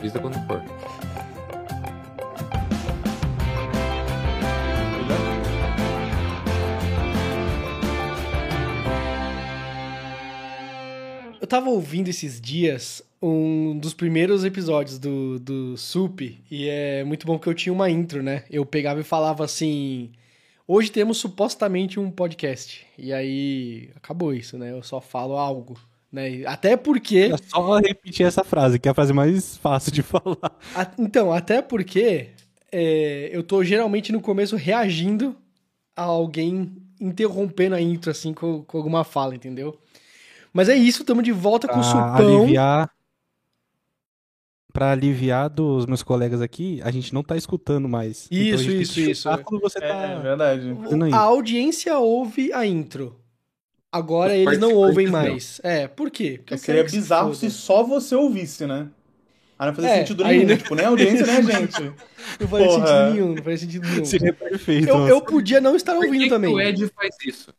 avisa quando for. Eu tava ouvindo esses dias um dos primeiros episódios do, do Sup, e é muito bom que eu tinha uma intro, né? Eu pegava e falava assim. Hoje temos supostamente um podcast. E aí acabou isso, né? Eu só falo algo. Né? Até porque. É só repetir essa frase, que é a frase mais fácil de falar. A- então, até porque é, eu tô geralmente no começo reagindo a alguém interrompendo a intro, assim, com, com alguma fala, entendeu? Mas é isso, tamo de volta com o supão. aliviar. Pra aliviar dos meus colegas aqui, a gente não tá escutando mais. Então Isso, tem isso, isso. Quando você É, tá. é verdade. A audiência ouve a intro. Agora eles não ouvem não. mais. É, por quê? Porque É, seria que se bizarro se só você ouvisse, né? Aí não fazia É, sentido nenhum. não- Tipo, nem a audiência, nem a gente. Não faz Porra. sentido nenhum, não faz sentido nenhum. Seria perfeito. Eu, eu podia não estar Por ouvindo que, que também. o Ed faz isso?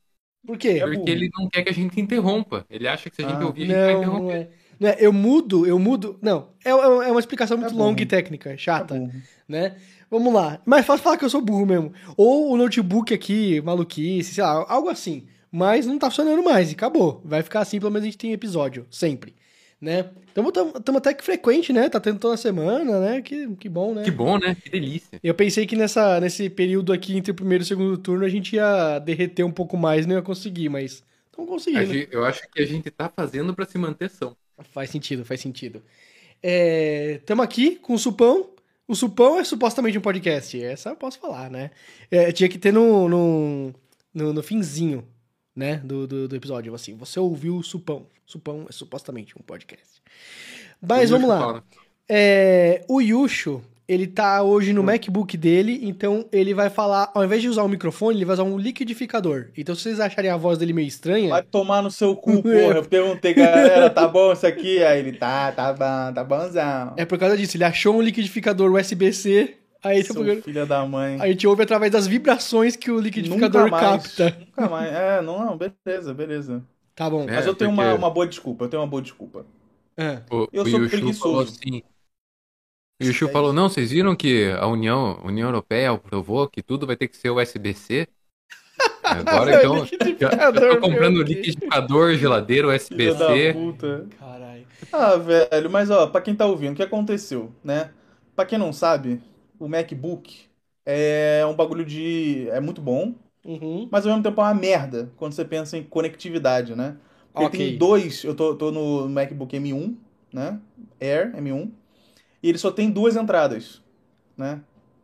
Por quê? É. Porque ele não quer que a gente interrompa. Ele acha que se a gente Ah, ouvir, a gente vai Não, interromper. não é. Não é. Eu mudo, eu mudo. Não, é, é uma explicação muito burro. longa e técnica, chata, né? Vamos lá. Mas fácil falar que eu sou burro mesmo. Ou o notebook aqui, maluquice, sei lá, algo assim. Mas não tá funcionando mais e acabou. Vai ficar assim, pelo menos a gente tem episódio, sempre. Né? Então estamos até que frequente, né? Tá tendo toda semana, né? Que, que bom, né? Que bom, né? Que delícia. Eu pensei que nessa, nesse período aqui entre o primeiro e o segundo turno a gente ia derreter um pouco mais, não ia conseguir, mas estamos conseguindo. gente- eu acho que a gente tá fazendo pra se manter são. Faz sentido, faz sentido. Estamos aqui com o Supão. O Supão é supostamente um podcast. Essa eu posso falar, né? É, tinha que ter no, no, no, no finzinho, né? Do, do, do episódio. Assim, você ouviu o Supão. Supão é supostamente um podcast. Mas vamos lá. falo, É, o Yusho, ele tá hoje no MacBook dele, então ele vai falar, ao invés de usar um microfone, ele vai usar um liquidificador. Então se vocês acharem a voz dele meio estranha, Vai tomar no seu cu, porra. Eu perguntei, galera, tá bom isso aqui? Aí ele, tá, tá bom, tá bonzão. é por causa disso. Ele achou um liquidificador USB-C, aí, Seu filho da mãe. a gente ouve através das vibrações que o liquidificador Nunca mais. capta. Nunca mais. É, não, não, beleza, beleza. Tá bom. É, Mas eu tenho uma, porque- uma boa desculpa, eu tenho uma boa desculpa. Ah, O, Eu sou preguiçoso. assim. O Yushu falou, não, vocês viram que a União, União Europeia aprovou que tudo vai ter que ser USB-C? Agora então, eu tô comprando liquidificador, geladeira, USB-C. Caralho. Ah, velho, mas ó, pra quem tá ouvindo, o que aconteceu, né? Pra quem não sabe, o MacBook é um bagulho de. é muito bom, Uhum. mas ao mesmo tempo é uma merda quando você pensa em conectividade, né? Porque Ok. tem dois, eu tô, tô no MacBook M1, né? Air M1, e ele só tem duas entradas, né?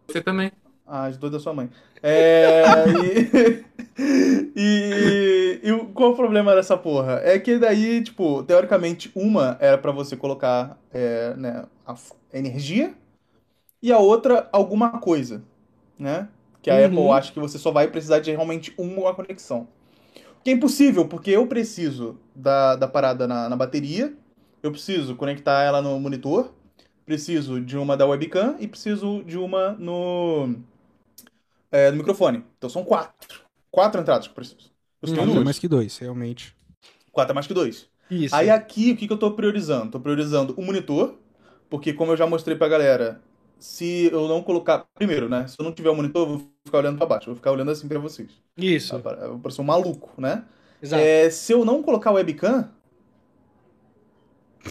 Você também. Ah, as duas da sua mãe. É, e, e, e o- qual o problema dessa porra? É que daí, tipo, teoricamente, uma era pra você colocar é, né, a energia e a outra alguma coisa, né? Que a Uhum. Apple acha que você só vai precisar de realmente uma conexão. O que é impossível, porque eu preciso da, da parada na, na bateria, eu preciso conectar ela no monitor, preciso de uma da webcam e preciso de uma no, é, no microfone. Então são quatro. Quatro entradas que eu preciso. Eu Quatro é mais que dois, realmente. Quatro é mais que dois. Isso. Aí aqui, o que, que eu tô priorizando? Tô priorizando o monitor, porque como eu já mostrei pra galera, se eu não colocar... Primeiro, né? Se eu não tiver o monitor, eu vou ficar olhando pra baixo. Eu vou ficar olhando assim pra vocês. Isso. Eu vou parecer um maluco, né? Exato. É, se eu não colocar o webcam,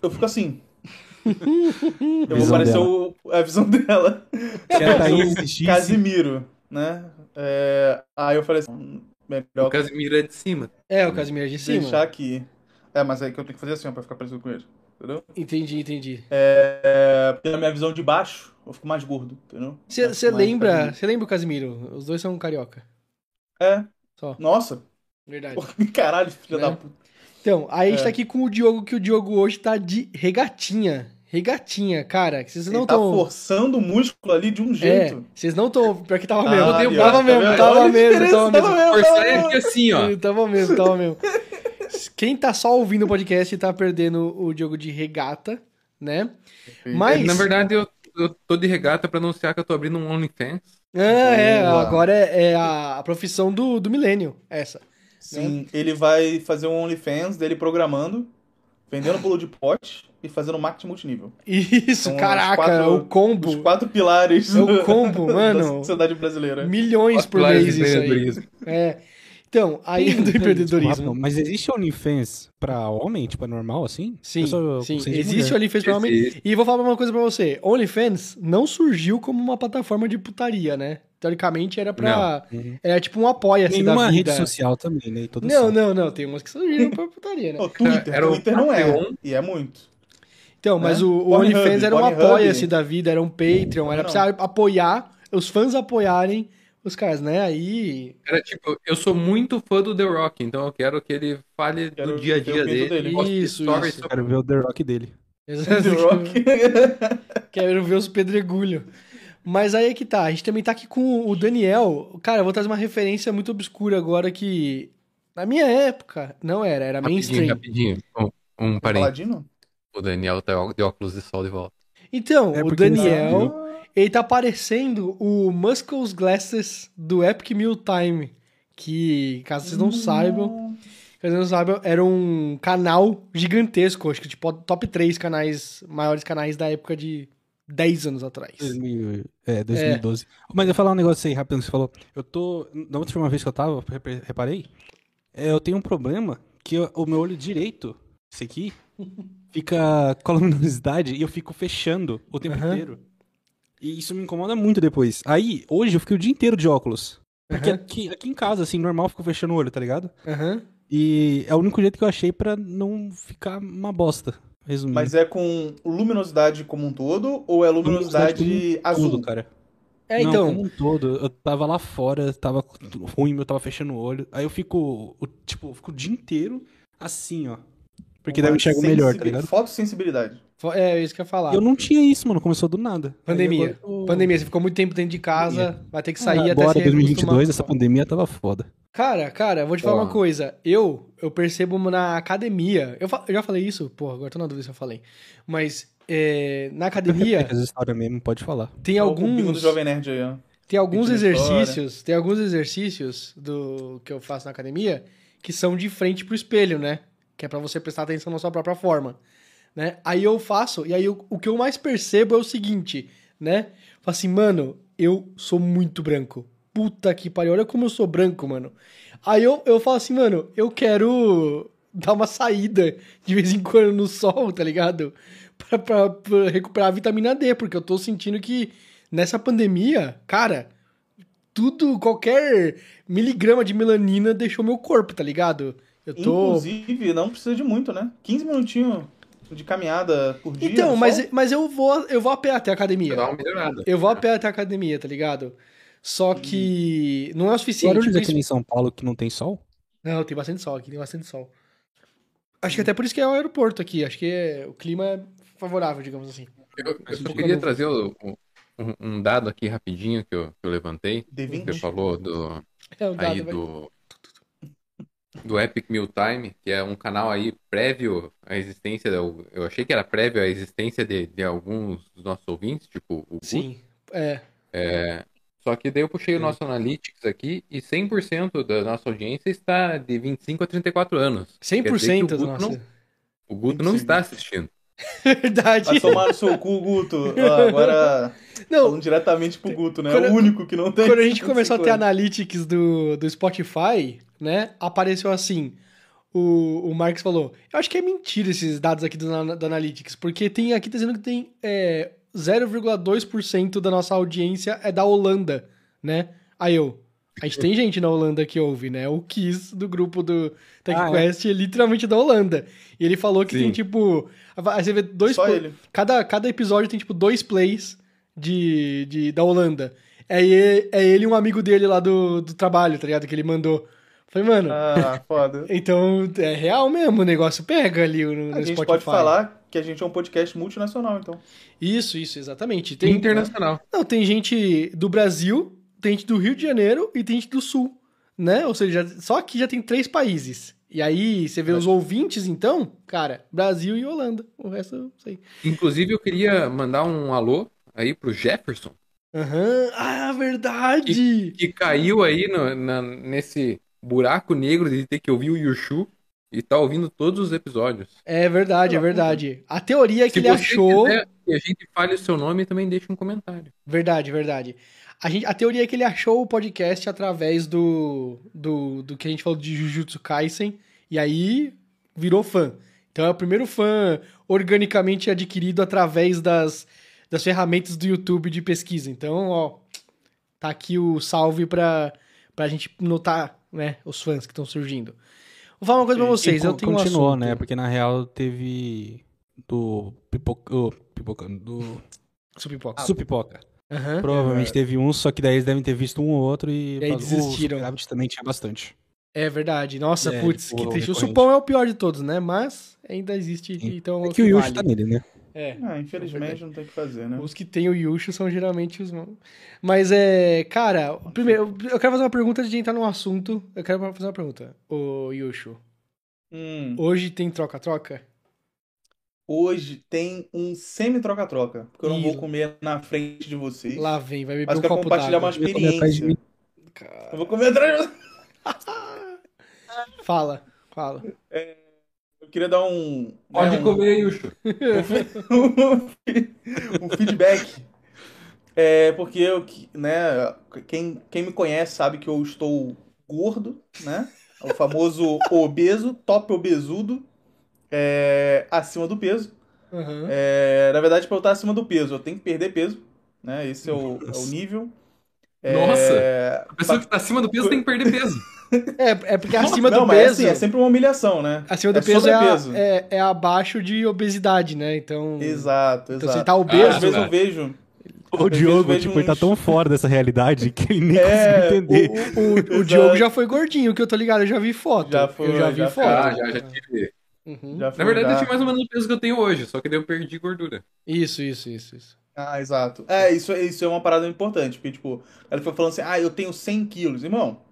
eu fico assim. eu vou parecer o, a visão dela. Se a Thaís o assistisse- Casimiro, né? É, aí eu falei assim, melhor O Casimiro é de cima. É, o Casimiro é de cima. deixar aqui. É, mas aí que eu tenho que fazer assim, ó, pra ficar parecido com ele. Entendeu? Entendi, entendi. É, porque na minha visão de baixo, eu fico mais gordo, entendeu? Você lembra, Casimiro. você lembra o Casimiro? Os dois são carioca. É. Só. Nossa. Verdade. Caralho, filha Né? da puta. Então, aí a gente É. tá aqui com o Diogo, que o Diogo hoje tá de regatinha. Regatinha, cara. que Vocês não Ele tá estão. forçando o músculo ali de um É, jeito. vocês não estão. Pior que tava Ah, mesmo. ó, tava mesmo, tava mesmo, tava mesmo. tava Forçar tava é aqui assim, ó. Tava mesmo, tava mesmo. Quem tá só ouvindo o podcast tá perdendo o Diogo de regata, né? Mas. Na verdade, eu, eu tô de regata pra anunciar que eu tô abrindo um OnlyFans. Ah, é, agora é, é a, a profissão do, do milênio, essa. Sim, ele vai fazer um OnlyFans dele programando vendendo bolo de pote e fazendo marketing multinível. Isso, os caraca, quatro- o combo. Os quatro pilares É o combo, da mano. sociedade brasileira. Milhões por mês de isso aí. É. Então, aí do Desculpa, empreendedorismo. mas existe OnlyFans pra homem, tipo, é normal assim? Sim, sou sim. Existe mulher. OnlyFans pra homem. Existe. E vou falar uma coisa pra você. OnlyFans não surgiu como uma plataforma de putaria, né? Teoricamente era pra... Uhum. Era tipo um apoia-se da Nenhuma vida. rede social também, né? Todas Não, não, não. Tem umas que surgiram pra putaria, né? O Twitter, Era o Twitter não é. Patreon. E é muito. Então, mas né? o, o OnlyFans era um apoia-se da vida, era um Patreon, era Não. pra você apoiar, os fãs apoiarem os caras, né? Aí... Era tipo, eu sou muito fã do The Rock, então eu quero que ele fale Quero do dia a dia dele. dele. Isso, isso. sobre- Quero ver o The Rock dele. The Rock. Quero ver os pedregulhos. Mas aí é que tá, a gente também tá aqui com o Daniel. Cara, eu vou trazer uma referência muito obscura agora que... Na minha época, não era, era Rapidinho, mainstream. rapidinho. Um, um parênteses. Paladino? O Daniel tá de óculos de sol de volta. Então, É o Daniel, ele tá parecendo o Muscles Glasses do Epic Meal Time. Que, caso vocês não saibam, caso vocês não saibam, era um canal gigantesco, acho que tipo top 3 canais, maiores canais da época de 10 anos atrás. 2000, é, 2012. Mas eu vou falar um negócio aí rápido que você falou. Eu tô. Na última vez que eu tava, repa- reparei. é, eu tenho um problema que eu- o meu olho direito, esse aqui, fica com a luminosidade e eu fico fechando o tempo Aham. inteiro. E isso me incomoda muito depois. Aí, hoje eu fiquei o dia inteiro de óculos. Porque Aham. aqui, aqui em casa, assim, normal, eu fico fechando o olho, tá ligado? Aham. E é o único jeito que eu achei pra não ficar uma bosta. Resumindo. Mas é com luminosidade como um todo ou é luminosidade, Luminosidade azul? Tudo, cara. É, Não, então, como um todo. Eu tava lá fora, tava ruim, eu tava fechando o olho. Aí eu fico, o- tipo, eu fico o dia inteiro assim, ó. Porque daí eu enxergo melhor, tá ligado? Fotossensibilidade. fo- é isso que eu ia falar. Eu não tinha isso, mano. Começou do nada. Pandemia. agora Pandemia, você ficou muito tempo dentro de casa, vai ter que sair até Agora, se 2022, reacostumar. essa pandemia tava foda. Cara, cara, vou te falar uma coisa. Eu, eu percebo na academia. Eu, eu já falei isso? Porra, agora tô na dúvida se eu falei. Mas é, na academia Essa história mesmo, pode falar. tem alguns. do Jovem Nerd aí, ó. Tem alguns exercícios. Tem alguns exercícios do que eu faço na academia que são de frente pro espelho, né? Que é pra você prestar atenção na sua própria forma. Né? Aí eu faço, e aí eu- o que eu mais percebo é o seguinte, né? Falo assim, mano, eu sou muito branco. Puta que pariu, olha como eu sou branco, mano. Aí eu, eu falo assim, mano, eu quero dar uma saída de vez em quando no sol, tá ligado? Pra, pra- pra recuperar a vitamina D, porque eu tô sentindo que nessa pandemia, cara, tudo, qualquer miligrama de melanina deixou meu corpo, tá ligado? Eu tô. Inclusive, não precisa de muito, né? 15 minutinhos de caminhada por dia. Então, mas, sol. mas eu vou eu vou a pé até a academia. Dá uma melhorada. Eu vou a pé até a academia, tá ligado? Só que não é o suficiente. Pra aqui em São Paulo que não tem sol? Não, tem bastante sol aqui, tem bastante sol. Acho que até por isso que é o aeroporto aqui. Acho que é- o clima é favorável, digamos assim. Eu, eu só queria trazer o- o- um, um dado aqui rapidinho que eu, que eu levantei. D20. Você falou do, É dado, aí vai. do, do Epic Meal Time, que é um canal aí prévio à existência, eu, eu achei que era prévio à existência de, de alguns dos nossos ouvintes, tipo o Guto. Sim. É. Só que daí eu puxei o Sim. nosso Analytics aqui e 100% da nossa audiência está de 25 a 34 anos. Quer dizer 100% que o do Guto nosso. não- O Guto não 25. está assistindo. Verdade. Vai tomar no seu cu, Guto. Ah, agora, Não, falando diretamente pro Guto, né? Quando- o único que não tem. quando a gente começou a ter 55 analytics do, do Spotify, né? Apareceu assim. O, o Marx falou: Eu acho que é mentira esses dados aqui do, do Analytics, porque tem aqui tá dizendo que tem é, 0,2% da nossa audiência é da Holanda, né? Aí eu. A gente tem gente na Holanda que ouve, né? O Kiss do grupo do Tech Ah, é? É literalmente da Holanda. E ele falou que Sim. tem tipo. Aí você vê dois. Só ele. Cada, cada episódio tem, tipo, dois plays de, de, da Holanda. É, é ele e um amigo dele lá do, do trabalho, tá ligado? Que ele mandou. Falei, mano, Ah, foda. então é real mesmo, o negócio pega ali no, no A gente Spotify. pode falar que a gente é um podcast multinacional, então. Isso, isso, exatamente. Tem, Internacional. Não, tem gente do Brasil, tem gente do Rio de Janeiro e tem gente do Sul, né? Ou seja, só aqui já tem três países. E aí, você vê os ouvintes, então, cara, Brasil e Holanda. O resto eu não sei. Inclusive, eu queria mandar um alô aí pro Jefferson, Aham. Ah, verdade! que caiu aí no- na- nesse buraco negro de ter que ouvir o Yushu. e tá ouvindo todos os episódios. É verdade, é verdade. A teoria é que Se ele achou. quiser que a gente fale o seu nome, também deixa um comentário. Verdade, verdade. A, gente, a teoria é que ele achou o podcast através do, do, do que a gente falou de Jujutsu Kaisen, e aí virou fã. Então é o primeiro fã organicamente adquirido através das, das ferramentas do YouTube de pesquisa. Então, ó, tá aqui o salve pra, pra gente notar, né, os fãs que estão surgindo. Vou falar uma coisa pra vocês, E eu tenho um continuou, assunto. né? Porque na real teve do pipoca, pipoca do Supipoca. Supipoca. Aham. Provavelmente teve um, só que daí eles devem ter visto um ou outro e, E aí o desistiram. Superávit também tinha bastante. É verdade. Nossa, É, putz, tipo, que triste. O. Supão é o pior de todos, né? Mas ainda existe, Sim. então... É o que o Yushi vale. tá nele, né? É. Ah, infelizmente não tem o que fazer, né? Os que tem o Yushu são geralmente os. Mas é. Cara, primeiro, eu quero fazer uma pergunta antes de entrar no assunto. Eu quero fazer uma pergunta. Ô, Yushu, Hum, hoje tem troca-troca? hoje tem um semi-troca-troca, porque eu não vou comer na frente de vocês. Lá vem, vai beber mas um eu quero copo compartilhar d'água. uma Eu experiência. Eu vou comer atrás de Fala, fala. Eu queria dar um. Pode né, um- comer, Yushu. um feedback. É, porque eu, que- né, quem, quem me conhece sabe que eu estou gordo, né? O famoso obeso, top obesudo, é, acima do peso. Aham. É, na verdade, para eu estar acima do peso, eu tenho que perder peso, né? Esse é o, é o nível. É, Nossa! A pessoa que tá acima do peso tem que perder peso. É, é porque acima não, do mas é peso. assim, é sempre uma humilhação, né? Acima do é peso é, sobrepeso. é, é abaixo de obesidade, né? Então. Exato, Então exato. você tá Às obeso. vezes Ah, eu vejo. O Às vezes Diogo, tipo, ele tá uns- tão fora dessa realidade que ele nem É, conseguiu entender. O, o, o. Diogo já foi gordinho, que eu tô ligado, eu já vi foto. Já foi, eu já vi já foto. Ah, já, já tive. Uhum. já Na verdade, eu tinha mais ou menos o peso que eu tenho hoje, só que daí eu perdi gordura. Isso, isso, isso, isso. Ah, exato. É, isso, isso é uma parada importante, porque, tipo, ela foi falando assim, ah, eu tenho 100 quilos. Irmão,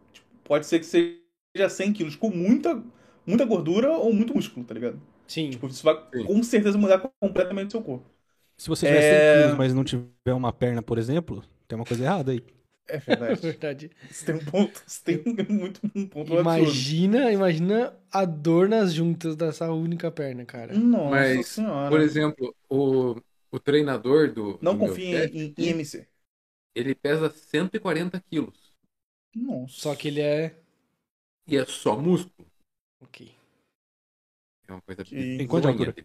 pode ser que seja 100 quilos com muita, muita gordura ou muito músculo, tá ligado? Sim. Tipo, isso vai com certeza mudar completamente o seu corpo. Se você tiver 100 É. quilos, mas não tiver uma perna, por exemplo, tem uma coisa errada aí. É É verdade. verdade. Você tem um ponto, você tem muito, um ponto absurdo. Imagina, imagina a dor nas juntas dessa única perna, cara. Nossa Mas, senhora. Por exemplo, o, o treinador do, Não do em, em IMC. ele pesa 140 quilos. Nossa. Só que ele é. E é só músculo. Ok. É uma coisa Que- bem Tem quanto altura? de.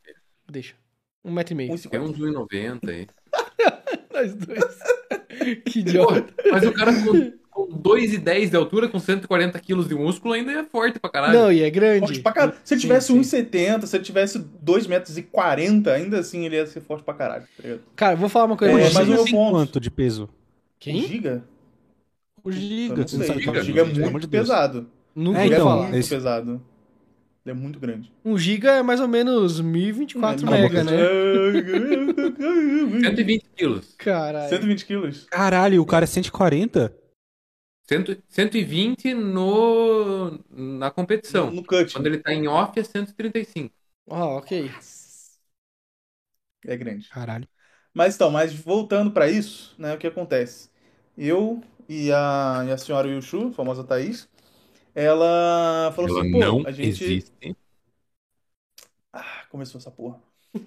Deixa. Um metro e meio. 1,50. É uns 1,90 aí. Nós dois. que idiota. Mas o cara com, com 2,10 de altura, com 140 quilos de músculo, ainda é forte pra caralho. Não, e é Forte grande. pra caralho. Se ele tivesse sim. 1,70, se ele tivesse 2,40 metros, e 40, ainda assim ele ia ser forte pra caralho. Tá? Cara, vou falar uma coisa É, mas o meu ponto- quanto de peso? Quem? Giga? O Giga. não você não sei. sabe é o Giga é muito pesado. Nunca É, Giga então, é muito esse- pesado. Ele é muito grande. Um giga é mais ou menos 1024 É, mega, não, né? 120 quilos. Caralho. 120 quilos. Caralho, o cara é 140? Cento- 120 no, na competição. No cut. Quando ele tá em off é 135. Ah, ok. É grande. Caralho. Mas então, mas voltando pra isso, né, o que acontece? Eu e a, e a senhora Yushu, a famosa Thaís, ela falou Ela assim, pô, não a gente... existe. Ah, começou essa porra.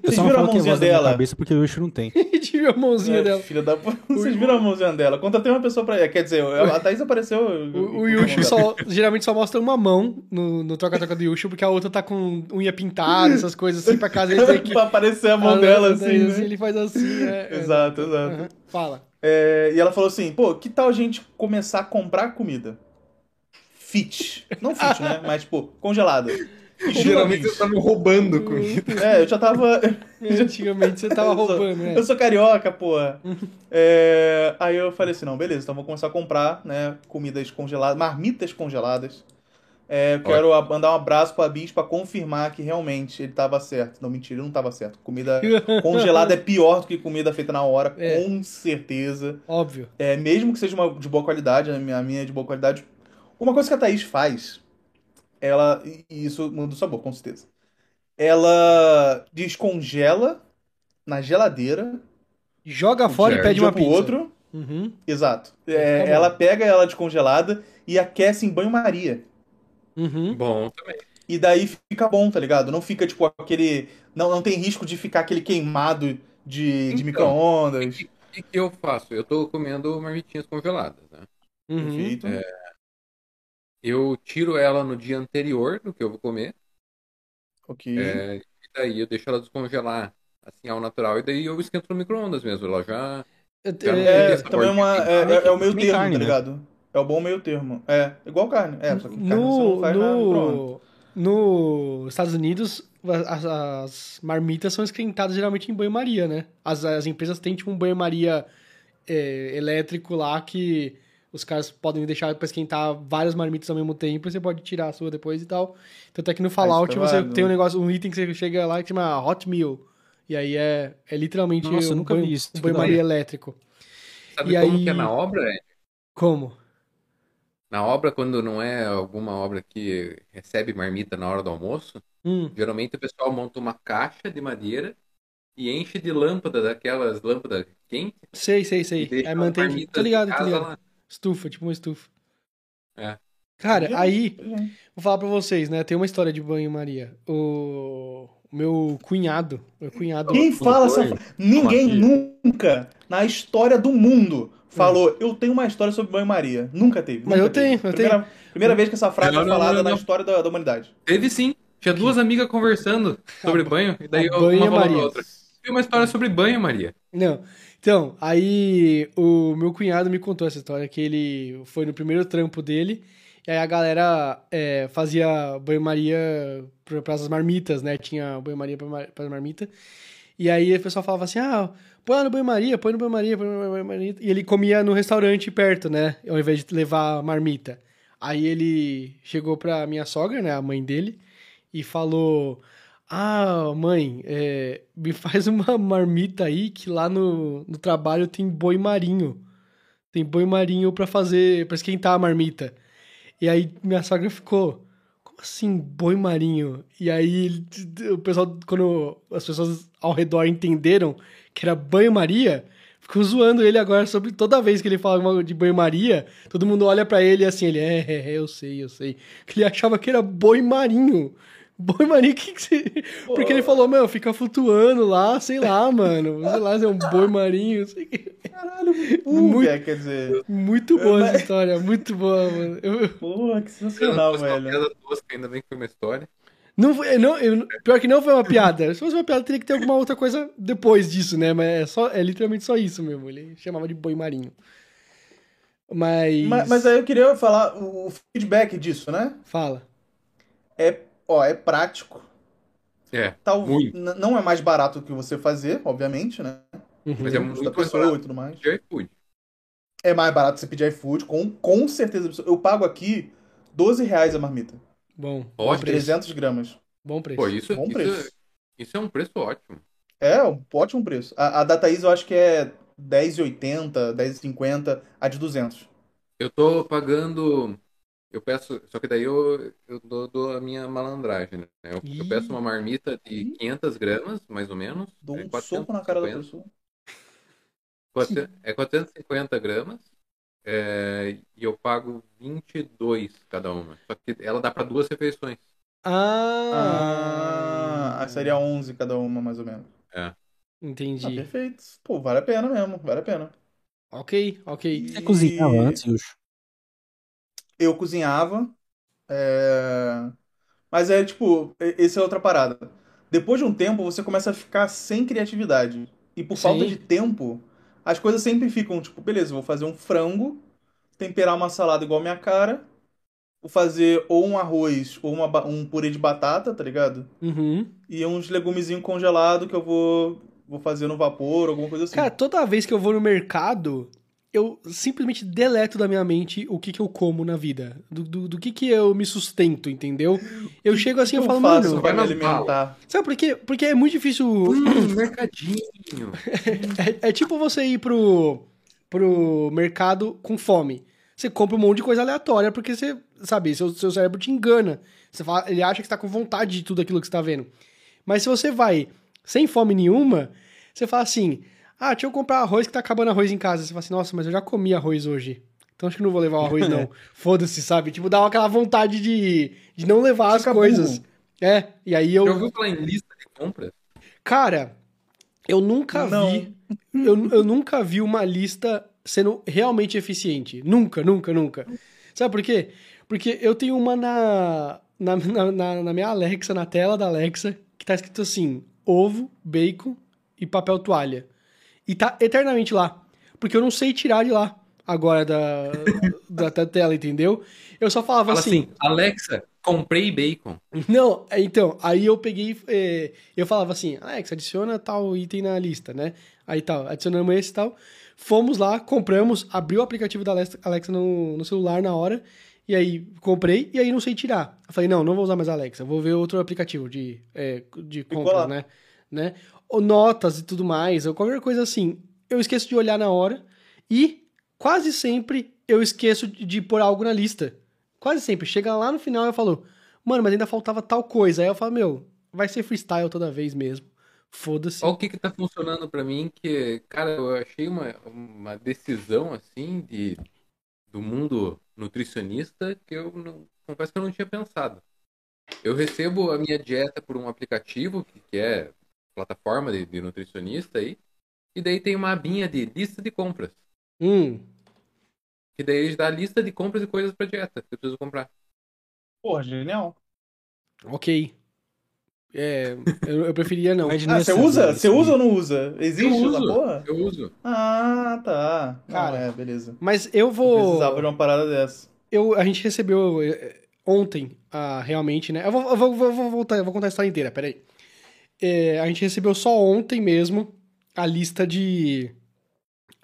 Vocês viram a é mãozinha dela? cabeça porque o Yushi não tem. Tive a mãozinha É, dela. Filha da... Vocês viram a mãozinha dela? Quando tem uma pessoa pra... Quer dizer, a Thaís apareceu... eu- eu- O, o Yushu só, geralmente só mostra uma mão no, no troca-troca do Yushu, porque a outra tá com unha pintada, essas coisas assim, pra casa ele tem que... pra aparecer a mão dela, assim, daí, né? Ele faz assim, é, é. Exato, exato. Aham. Fala. É, e ela falou assim, pô, que tal a gente começar a comprar comida? Fit. Não fit, né? Mas, tipo, congelada. Geralmente você tá me roubando comida. É, eu já tava... Antigamente você tava roubando, né? Eu sou carioca, porra. É, aí eu falei assim, não, beleza, então vou começar a comprar, né, comidas congeladas, marmitas congeladas. É, eu quero mandar um abraço pra Bis pra confirmar que realmente ele tava certo. Não, mentira, ele não tava certo. Comida congelada é pior do que comida feita na hora, É. com certeza. Óbvio. É, mesmo que seja uma de boa qualidade, a minha, a minha é de boa qualidade. Uma coisa que a Thaís faz, ela. E isso muda o sabor, com certeza. Ela descongela na geladeira, Joga fora e pede de um uma pro pizza. outro. Uhum. Exato. É, bom. ela pega ela descongelada e aquece em banho-maria. Uhum. Bom também. E daí fica bom, tá ligado? Não fica, tipo, aquele. Não, não tem risco de ficar aquele queimado de, de Então, micro-ondas. O que, que que eu faço? Eu tô comendo marmitinhas congeladas, né? Uhum. Perfeito. Eu tiro ela no dia anterior do que eu vou comer. Ok. é, e daí eu deixo ela descongelar assim ao natural. E daí eu esquento no micro-ondas mesmo. Ela já. É, É, também é, uma, é, é- é o meio termo, carne, tá né? ligado? É o bom meio termo. É, igual carne. É, só que carne você no, no, nos Estados Unidos, as, as marmitas são esquentadas geralmente em banho-maria, né? As, as empresas têm tipo um banho-maria é, elétrico lá que os caras podem deixar pra esquentar várias marmitas ao mesmo tempo e você pode tirar a sua depois e tal. Tanto é que no Fallout tá você válido. tem um negócio, um item que você chega lá que chama Hot Meal. E aí é, é literalmente Nossa, eu um nunca banho- vi isso, um banho-maria elétrico. Sabe E como aí- que é na obra? Ed? Como? Na obra, quando não é alguma obra que recebe marmita na hora do almoço, Hum. geralmente o pessoal monta uma caixa de madeira e enche de lâmpada, daquelas lâmpadas quentes, Sei, sei, sei. É mantém. Tô ligado, tô ligado. lá. Estufa, tipo uma estufa. É. Cara, Gente, aí, gente. vou falar pra vocês, né? Tem uma história de banho-maria. O o meu cunhado, meu cunhado... Quem fala essa. Ninguém Maria. nunca, na história do mundo, falou, eu tenho uma história sobre banho-maria. Nunca teve. Mas nunca eu tenho, teve. eu primeira, Primeira vez que essa frase Não, é falada não, na não. história da, da humanidade. Teve sim. Tinha duas amigas conversando sobre banho, e daí A uma falou outra. Tem uma história sobre banho, Maria. Não. Então, aí o meu cunhado me contou essa história, que ele foi no primeiro trampo dele, e aí a galera é, fazia banho-maria para as marmitas, né? Tinha banho-maria para as marmitas. E aí o pessoal falava assim, ah, põe no banho-maria, põe no banho-maria, põe no banho-maria. E ele comia no restaurante perto, né? Ao invés de levar a marmita. Aí ele chegou pra minha sogra, né? A mãe dele, e falou... Ah, mãe, é, me faz uma marmita aí que lá no, no trabalho tem boi marinho. Tem boi marinho pra fazer, pra esquentar a marmita. E aí minha sogra ficou, como assim boi marinho? E aí o pessoal, quando as pessoas ao redor entenderam que era banho-maria, ficou zoando ele agora sobre toda vez que ele fala de banho-maria, todo mundo olha pra ele assim, ele, é, é, é, eu sei, eu sei. Que ele achava que era boi marinho. Boi marinho, que que você... Porque ele falou, meu, fica flutuando lá, sei lá, mano. Sei lá, é um boi marinho, sei que... Caralho, Muito- Uber, quer dizer. Muito boa Mas- essa história, muito boa, mano. Eu- Porra, que sensacional, velho. piada tosca, ainda bem que foi uma história. Não, foi- não, eu- pior que não foi uma piada. Se fosse uma piada, teria que ter alguma outra coisa depois disso, né? Mas é, só, é literalmente só isso mesmo. Ele chamava de boi marinho. Mas. Mas, mas aí eu queria falar o feedback disso, né? Fala. É, ó, é prático. É, Tal, Muito. n- não é mais barato do que você fazer, obviamente, né? mas é Uhum. muito Da mais pessoa e barato tudo mais. iFood. É mais barato você pedir iFood, com, com certeza. Eu pago aqui 12 reais a marmita. Bom. Ótimo. Bom preço. 300 gramas. Bom preço. Pô, isso, Bom isso, preço. isso é um preço ótimo. É, um ótimo preço. A, a da Thaís eu acho que é 10,80, 10,50, a de 200. Eu tô pagando. Eu peço. Só que daí eu, eu dou, dou a minha malandragem, né? Eu, eu Ih. peço uma marmita de 500 gramas, mais ou menos. Dou é um soco na cara da 450, pessoa. 400 É 450 gramas. é, e eu pago 22 cada uma. Só que ela dá pra duas refeições. Ah. Ah, seria 11 cada uma, mais ou menos. Ah, Entendi. perfeito. Pô, vale a pena mesmo, vale a pena. ok, ok. Você cozinhava antes, Yuxo? Eu cozinhava. é, Mas é tipo, essa é outra parada. Depois de um tempo, você começa a ficar sem criatividade. E por falta Sim. de tempo, as coisas sempre ficam, tipo, beleza, vou fazer um frango, temperar uma salada igual a minha cara, vou fazer ou um arroz ou uma um purê de batata, tá ligado? Uhum. E uns legumezinhos congelados que eu vou, vou fazer no vapor, alguma coisa assim. Cara, toda vez que eu vou no mercado, eu simplesmente deleto da minha mente o que que eu como na vida. Do, do, do que que eu me sustento, entendeu? Eu chego assim e falo, faço mano. me vai na alimentar? Sabe por quê? Porque é muito difícil. Hum, mercadinho. É, é tipo você ir pro, pro mercado com fome. Você compra um monte de coisa aleatória porque você, sabe, seu, seu cérebro te engana. Você fala, ele acha que você tá com vontade de tudo aquilo que você tá vendo. Mas se você vai sem fome nenhuma, você fala assim: ah, deixa eu comprar arroz que tá acabando arroz em casa. Você fala assim: nossa, mas eu já comi arroz hoje. Então acho que não vou levar o arroz, não. Foda-se, sabe? Tipo, dá aquela vontade de, de não levar Fica as coisas. burro. É, e aí eu. Já ouviu falar em lista de compras? Cara, eu nunca Não. vi. Eu, eu nunca vi uma lista sendo realmente eficiente. Nunca, nunca, nunca. Sabe por quê? Porque eu tenho uma na, na, na- na minha Alexa, na tela da Alexa, que tá escrito assim: ovo, bacon e papel toalha. E tá eternamente lá. Porque eu não sei tirar de lá agora da, da, da tela, entendeu? Eu só falava Fala assim assim, Alexa, comprei bacon. não, então, aí eu peguei, é, eu falava assim, Alex, adiciona tal item na lista, né? Aí tal, adicionamos esse e tal. Fomos lá, compramos, abriu o aplicativo da Alexa, Alexa no, no celular na hora, e aí comprei, e aí não sei tirar. Eu falei, não, não vou usar mais a Alexa, vou ver outro aplicativo de, é, de compras, lá. né? né? Notas e tudo mais, ou qualquer coisa assim. Eu esqueço de olhar na hora, e quase sempre eu esqueço de, pôr algo na lista. Quase sempre. Chega lá no final e eu falo, mano, mas ainda faltava tal coisa. Aí eu falo, meu, vai ser freestyle toda vez mesmo. Foda-se. Olha o que que tá funcionando pra mim, que, cara, eu achei uma, uma decisão, assim, de, do mundo nutricionista que eu não, confesso que eu não tinha pensado. Eu recebo a minha dieta por um aplicativo, que é plataforma de, de nutricionista aí, e daí tem uma abinha de lista de compras. Hum, Que daí dá a lista de compras e coisas pra dieta que eu preciso comprar. Porra, genial. ok. É, eu, eu preferia não. Mas Ah, você usa? Você usa ou não usa? Existe Eu essa uso, porra? eu uso. Ah, tá. Cara, Cara, é, beleza. Mas eu Eu vou. precisava de uma parada dessa. Eu, a gente recebeu eh, ontem, ah, realmente, né? Eu vou, eu vou, vou- vou voltar, eu vou contar a história inteira, peraí. É, a gente recebeu só ontem mesmo a lista de.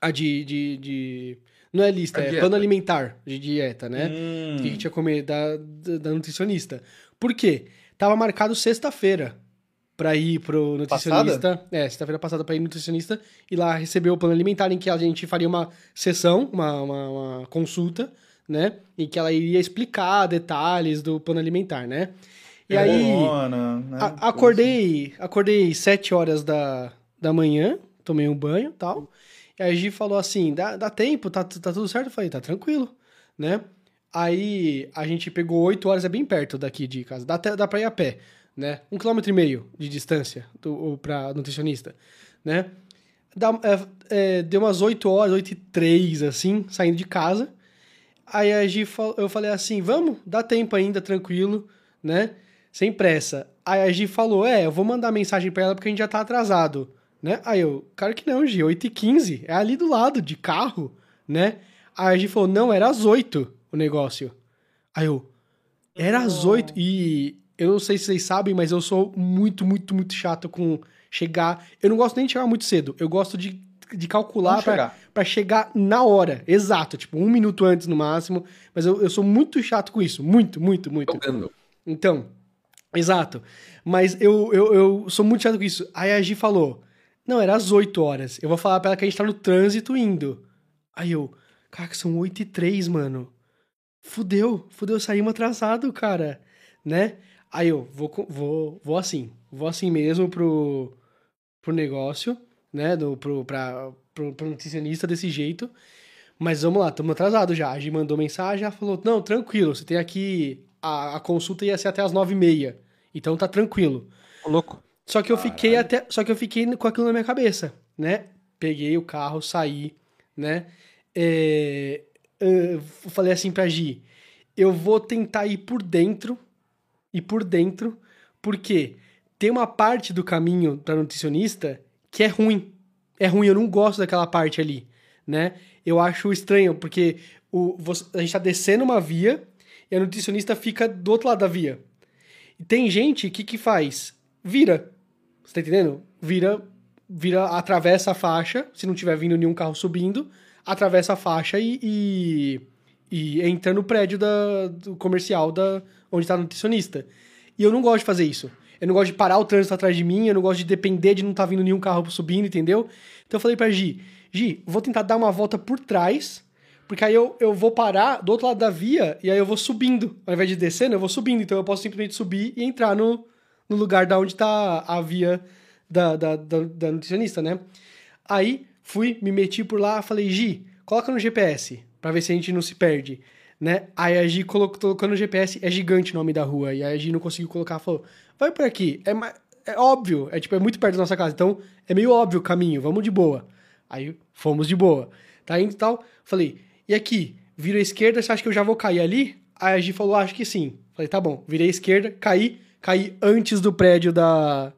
A de. de, de- não é lista, A é dieta. plano alimentar de dieta, né? Hum. O que, que tinha comer da, da, nutricionista. Por quê? Tava marcado sexta-feira pra ir pro nutricionista. É, sexta-feira passada pra ir nutricionista e lá receber o plano alimentar em que a gente faria uma sessão, uma, uma, uma consulta, né? Em que ela iria explicar detalhes do plano alimentar, né? E É aí. Né? A- acordei, acordei 7 horas da, da manhã, tomei um banho e tal. E a Gi falou assim: dá, dá tempo, tá, tá tudo certo? Eu falei: tá tranquilo, né? Aí a gente pegou 8 horas, é bem perto daqui de casa, dá, até, dá pra ir a pé, né? Um quilômetro e meio de distância do, pra nutricionista, né? Dá, é, é, deu umas 8 horas, 8 e 3, assim, saindo de casa. Aí a Gi, eu falei assim, vamos, dá tempo ainda, tranquilo, né? Sem pressa. Aí a Gi falou, é, eu vou mandar mensagem pra ela porque a gente já tá atrasado, né? Aí eu, cara que não, Gi, 8 e 15 é ali do lado, de carro, né? Aí a Gi falou, não, era às 8 o negócio. Aí eu, era às 8 e eu não sei se vocês sabem, mas eu sou muito, muito, muito chato com chegar... Eu não gosto nem de chegar muito cedo, eu gosto de, de calcular Vamos pra, chegar. pra chegar na hora, exato, tipo, um minuto antes no máximo, mas eu, eu sou muito chato com isso, muito, muito, muito. Jogando. Então, exato. Mas eu, eu, eu sou muito chato com isso. Aí a Gi falou: Não, era às 8 horas. Eu vou falar pra ela que a gente tá no trânsito indo. Aí eu, cara, que são 8 e 3, mano. Fudeu, fudeu, saímos atrasado, cara. Né? Aí eu, vou, vou, vou assim. Vou assim mesmo pro, pro negócio, né? Do, pro, pra, pro, pro nutricionista desse jeito. Mas vamos lá, estamos atrasados já. A Gi mandou mensagem, ela falou: Não, tranquilo, você tem aqui. A, a consulta ia ser até as 9h30. Então tá tranquilo. Louco. Só que eu fiquei até. Só que eu fiquei com aquilo na minha cabeça, né? Peguei o carro, saí, né? É, eu falei assim pra Gi: eu vou tentar ir por dentro. E por dentro, porque tem uma parte do caminho pra nutricionista que é ruim. É ruim, eu não gosto daquela parte ali, né? Eu acho estranho, porque o, você- a gente tá descendo uma via e a nutricionista fica do outro lado da via. E tem gente que que faz? Vira. Você tá entendendo? Vira, vira, atravessa a faixa, se não tiver vindo nenhum carro subindo, atravessa a faixa e, e, e entra no prédio da, do comercial da, onde tá a nutricionista. E eu não gosto de fazer isso. Eu não gosto de parar o trânsito atrás de mim, eu não gosto de depender de não estar vindo nenhum carro subindo, entendeu? Então eu falei pra Gi, Gi, vou tentar dar uma volta por trás, porque aí eu, eu vou parar do outro lado da via e aí eu vou subindo. Ao invés de descendo, eu vou subindo. Então eu posso simplesmente subir e entrar no, no lugar da onde tá a via da, da, da, da nutricionista, né? Aí fui, me meti por lá, falei, Gi, coloca no GPS. pra ver se a gente não se perde, né? Aí a Gi colocou, colocou no GPS, é gigante o nome da rua, e aí a Gi não conseguiu colocar, falou, vai por aqui, é, é óbvio, é tipo, é muito perto da nossa casa, então é meio óbvio o caminho, vamos de boa. Aí fomos de boa, tá indo e tal, falei, e aqui, vira à esquerda, você acha que eu já vou cair ali? Aí a Gi falou, acho que sim. Falei, tá bom, virei à esquerda, caí, caí antes do prédio da,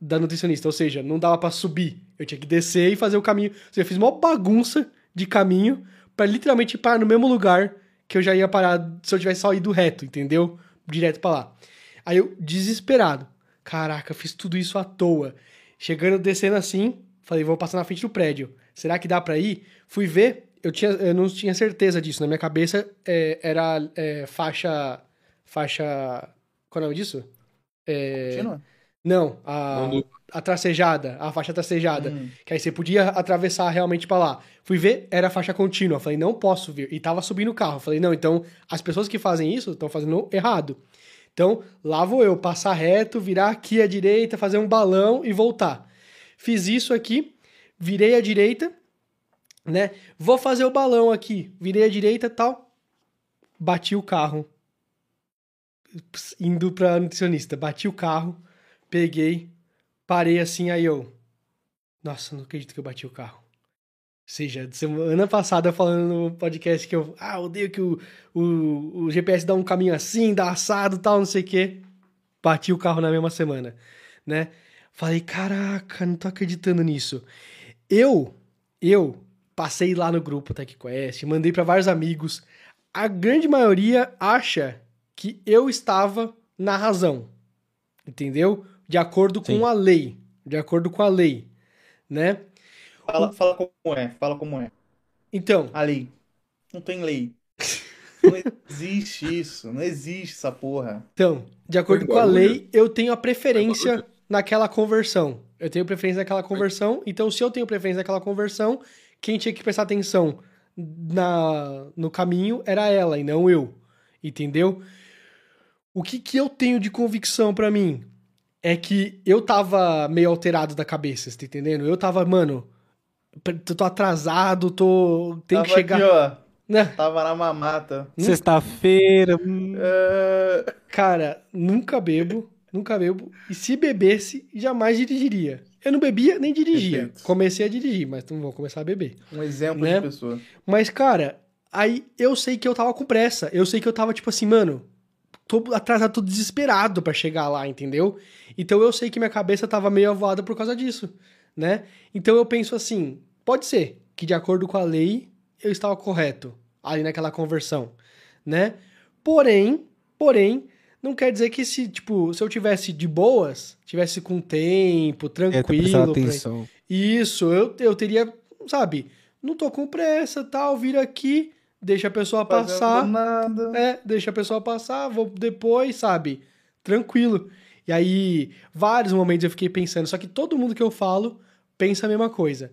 da nutricionista, ou seja, não dava pra subir. Eu tinha que descer e fazer o caminho. Ou seja, eu fiz uma bagunça de caminho pra literalmente parar no mesmo lugar que eu já ia parar se eu tivesse só ido reto, entendeu? Direto pra lá. Aí eu, desesperado. Caraca, fiz tudo isso à toa. Chegando, descendo assim, falei, vou passar na frente do prédio. Será que dá pra ir? Fui ver, eu, tinha, eu não tinha certeza disso. Na minha cabeça é, era é, faixa. Faixa. Qual é o nome disso? É, não, a, a tracejada, a faixa tracejada. Hum. Que aí você podia atravessar realmente pra lá. Fui ver, era faixa contínua. Falei, não posso vir. E tava subindo o carro. Falei, não, então as pessoas que fazem isso estão fazendo errado. Então, lá vou eu, passar reto, virar aqui à direita, fazer um balão e voltar. Fiz isso aqui, virei à direita, né? Vou fazer o balão aqui, virei à direita tal. Bati o carro. Indo pra nutricionista. Bati o carro, peguei, parei assim, aí eu. Nossa, não acredito que eu bati o carro. Ou seja, semana passada falando no podcast que eu. Ah, odeio que o, o, o GPS dá um caminho assim, dá assado tal, não sei o quê. Bati o carro na mesma semana, né? Falei, caraca, não tô acreditando nisso. Eu, eu passei lá no grupo TechQuest, mandei pra vários amigos. A grande maioria acha que eu estava na razão. Entendeu? De acordo com Sim. a lei. De acordo com a lei, né? Fala, fala como é, fala como é. Então, A lei. Não tem lei. Não existe isso. Não existe essa porra. Então, de acordo com a lei, eu tenho a preferência naquela conversão. Eu tenho preferência naquela conversão, então se eu tenho preferência naquela conversão, quem tinha que prestar atenção na, no caminho era ela e não eu. Entendeu? O que, que eu tenho de convicção pra mim é que eu tava meio alterado da cabeça, você tá entendendo? Eu tava, mano, tô atrasado, tô. Tem que Tava chegar. aqui, ó. Né? Tava na mamata. Sexta-feira. hum, É, Cara, nunca bebo, nunca bebo. E se bebesse, jamais dirigiria. Eu não bebia nem dirigia. Perfeito. Comecei a dirigir, mas não vou começar a beber. Um exemplo Né? de pessoa. Mas, cara, aí eu sei que eu tava com pressa. Eu sei que eu tava, tipo assim, mano, tô atrasado, tô desesperado pra chegar lá, entendeu? Então eu sei que minha cabeça tava meio avoada por causa disso, né? Então eu penso assim, pode ser que de acordo com a lei eu estava correto ali naquela conversão, né? Porém, porém, não quer dizer que se, tipo, se eu tivesse de boas, tivesse com tempo, É, tranquilo, atenção. isso, eu, eu teria, sabe, não tô com pressa, tal, vira aqui, deixa a pessoa passar, nada. é, deixa a pessoa passar, vou depois, sabe, tranquilo. E aí, vários momentos eu fiquei pensando, só que todo mundo que eu falo pensa a mesma coisa.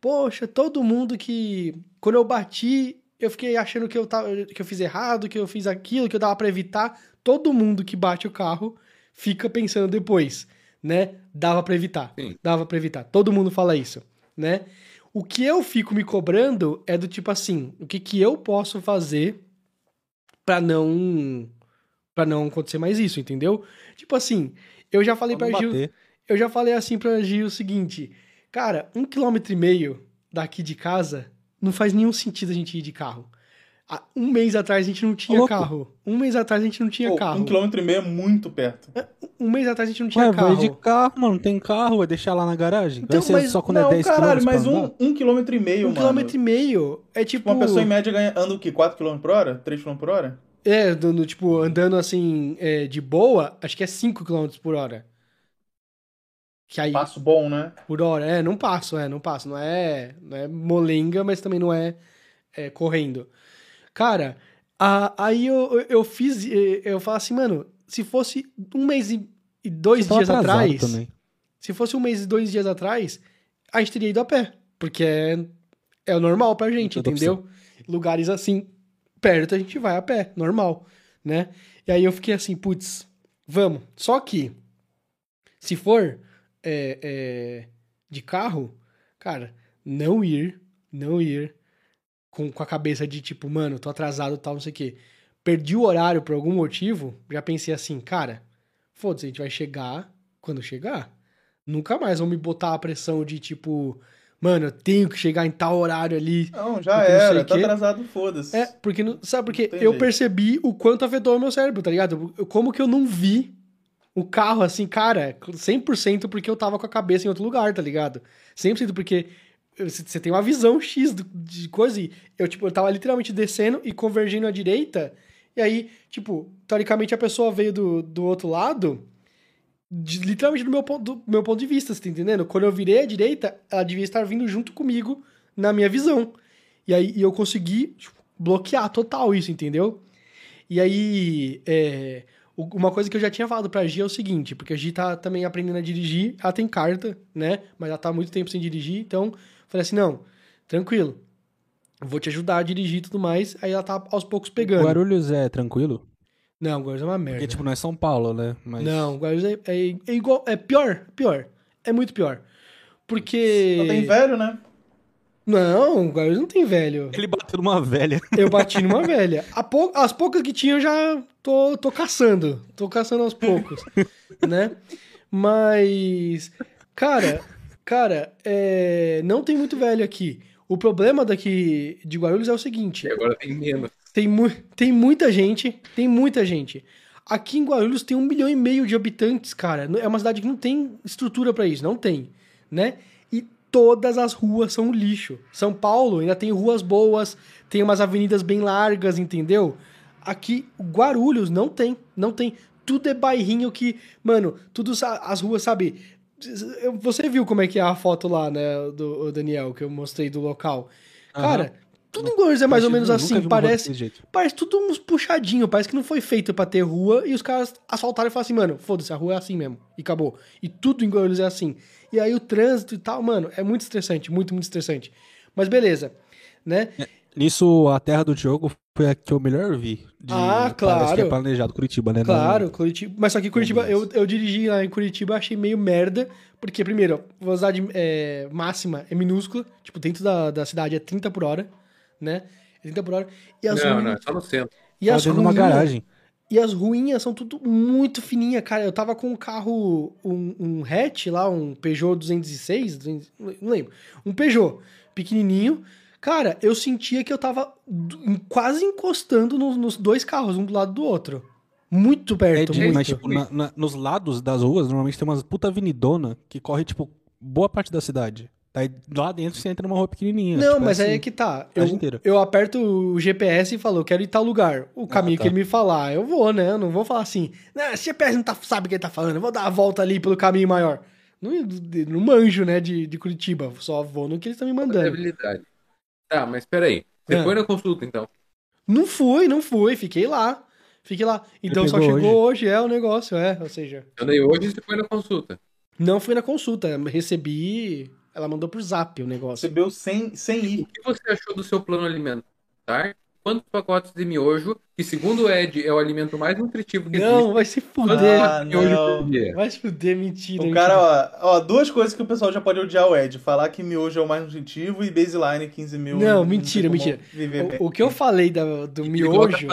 Poxa, todo mundo que, quando eu bati, eu fiquei achando que eu, tava, que eu fiz errado, que eu fiz aquilo, que eu dava pra evitar. Todo mundo que bate o carro fica pensando depois, né? Dava pra evitar. Sim. Dava pra evitar. Todo mundo fala isso, né? O que eu fico me cobrando é do tipo assim, o que que eu posso fazer pra não para não acontecer mais isso, entendeu? Tipo assim, eu já falei Vamos Gil, eu já falei assim pra Gil o seguinte, cara, um quilômetro e meio daqui de casa não faz nenhum sentido a gente ir de carro. Um mês atrás a gente não tinha louco. carro. Um mês atrás a gente não tinha Pô, carro. um quilômetro e meio é muito perto. Um mês atrás a gente não tinha Ué, vai carro. de carro, mano. Não tem carro, vai deixar lá na garagem. Então, vai ser mas- só quando não, é 10 caralho, mas um, um quilômetro e meio, Um mano. quilômetro e meio é tipo. Uma pessoa em média ganha, anda o quê? 4 km por hora? 3 km por hora? É, do- do, tipo, andando assim, é, de boa, acho que é 5 km por hora. Que aí, Passo bom, né? por hora, é, não passo, é, não passo. Não é, não é molenga, mas também não é, é, correndo. Cara, a- aí eu, eu- fiz, eu falo assim, mano, se fosse um mês e, e dois dias atrás, também. se fosse um mês e dois dias atrás, a gente teria ido a pé, porque é, é o normal pra gente, entendeu? Lugares assim, perto a gente vai a pé, normal, né? E aí eu fiquei assim, putz, vamos. Só que, se for é, é, de carro, cara, não ir, não ir com, com a cabeça de tipo, mano, tô atrasado tal, não sei o quê. Perdi o horário por algum motivo, já pensei assim, cara, foda-se, a gente vai chegar quando chegar. Nunca mais vão me botar a pressão de tipo, mano, eu tenho que chegar em tal horário ali. Não, já não era. Tá quê. atrasado, foda-se. É, porque, não- sabe, porque Não eu jeito. percebi o quanto afetou o meu cérebro, tá ligado? Eu- Como que eu não vi o carro assim, cara, 100% porque eu tava com a cabeça em outro lugar, tá ligado? 100% porque você tem uma visão X de coisa e eu, tipo, eu tava literalmente descendo e convergindo à direita, e aí, tipo, teoricamente a pessoa veio do, do outro lado, de- literalmente do meu, ponto, do meu ponto de vista, você tá entendendo? Quando eu virei à direita, ela devia estar vindo junto comigo na minha visão. E aí e eu consegui tipo, bloquear total isso, entendeu? E aí, é, uma coisa que eu já tinha falado pra Gi é o seguinte, porque a Gi tá também aprendendo a dirigir, ela tem carta, né? Mas ela tá muito tempo sem dirigir, então falei assim, não, tranquilo, vou te ajudar a dirigir e tudo mais. Aí ela tá aos poucos pegando. Guarulhos é tranquilo? Não, Guarulhos é uma merda. Porque, tipo, não é São Paulo, né? Mas... Não, Guarulhos é, é, é igual, é pior, pior. É muito pior. Porque... Só tem velho, né? Não, Guarulhos não tem velho. Ele bateu numa velha. Eu bati numa velha. A pou- As poucas que tinha eu já tô, tô caçando. Tô caçando aos poucos, né? Mas, cara, cara, é, não tem muito velho aqui. O problema daqui de Guarulhos é o seguinte: E agora tem menos. tem, mu tem muita gente, tem muita gente. Aqui em Guarulhos tem um milhão e meio de habitantes, cara. É uma cidade que não tem estrutura pra isso, não tem, né? E todas as ruas são lixo. São Paulo ainda tem ruas boas, tem umas avenidas bem largas, entendeu? Aqui, Guarulhos não tem, não tem. Tudo é bairrinho que, mano, tudo as ruas, sabe? Você viu como é que é a foto lá, né, do Daniel, que eu mostrei do local. Cara, tudo em Guarulhos é mais ou menos assim, parece. Parece tudo uns puxadinho, parece que não foi feito pra ter rua e os caras asfaltaram e falaram assim, mano, foda-se, a rua é assim mesmo. E acabou. E tudo em Guarulhos é assim. E aí o trânsito e tal, mano, é muito estressante, muito, muito estressante. Mas beleza, né? Nisso, a terra do Diogo foi a que eu melhor vi. De, Ah, Parece que é claro. planejado, Curitiba, né? Claro, Curitiba. Mas só que Curitiba, eu, eu dirigi lá em Curitiba, achei meio merda. Porque, primeiro, a velocidade é, máxima é minúscula. Tipo, dentro da, da cidade é 30 por hora, né? É 30 por hora. E as Não, ruínas- não, é só no centro. E as uma ruínas- garagem. E as ruinhas são tudo muito fininha, cara. Eu tava com um carro, um, um hatch lá, um Peugeot 206, 200, não lembro. Um Peugeot pequenininho. Cara, eu sentia que eu tava quase encostando no- nos dois carros, um do lado do outro. Muito É perto, de, muito. mas, tipo, na- na- nos lados das ruas, normalmente tem umas puta avenidona que corre, tipo, boa parte da cidade. Daí lá dentro você entra numa rua pequenininha. Não, tipo, mas aí assim. é que tá. Eu, inteira. eu aperto o GPS e falo, eu quero ir tal lugar. O caminho tá. que ele me falar, eu vou, né? Eu não vou falar assim, "Ah, esse GPS não tá, sabe o que ele tá falando, eu vou dar a volta ali pelo caminho maior. Não, não manjo, né, de, de Curitiba. Só vou no que eles estão me mandando. Habilidade. Tá, mas peraí. Você Ah. foi na consulta, então. Não fui, não fui, fiquei lá. Fiquei lá. Então só chegou hoje. é o negócio, é. Ou seja, Eu daí hoje você foi na consulta. não fui na consulta. Recebi. Ela mandou por zap o negócio. Recebeu sem, sem O ir. que você achou do seu plano alimentar? Quantos pacotes de miojo, que segundo o Ed é o alimento mais nutritivo que Não, vai se existe? Fuder. Ah, não. por dia? Vai se fuder, mentira. O mentira. cara, ó, ó, duas coisas que o pessoal já pode odiar o Ed. Falar que miojo é o mais nutritivo e baseline 15 mil. Não, mentira, mentira. O, o que eu falei da- do coloca miojo.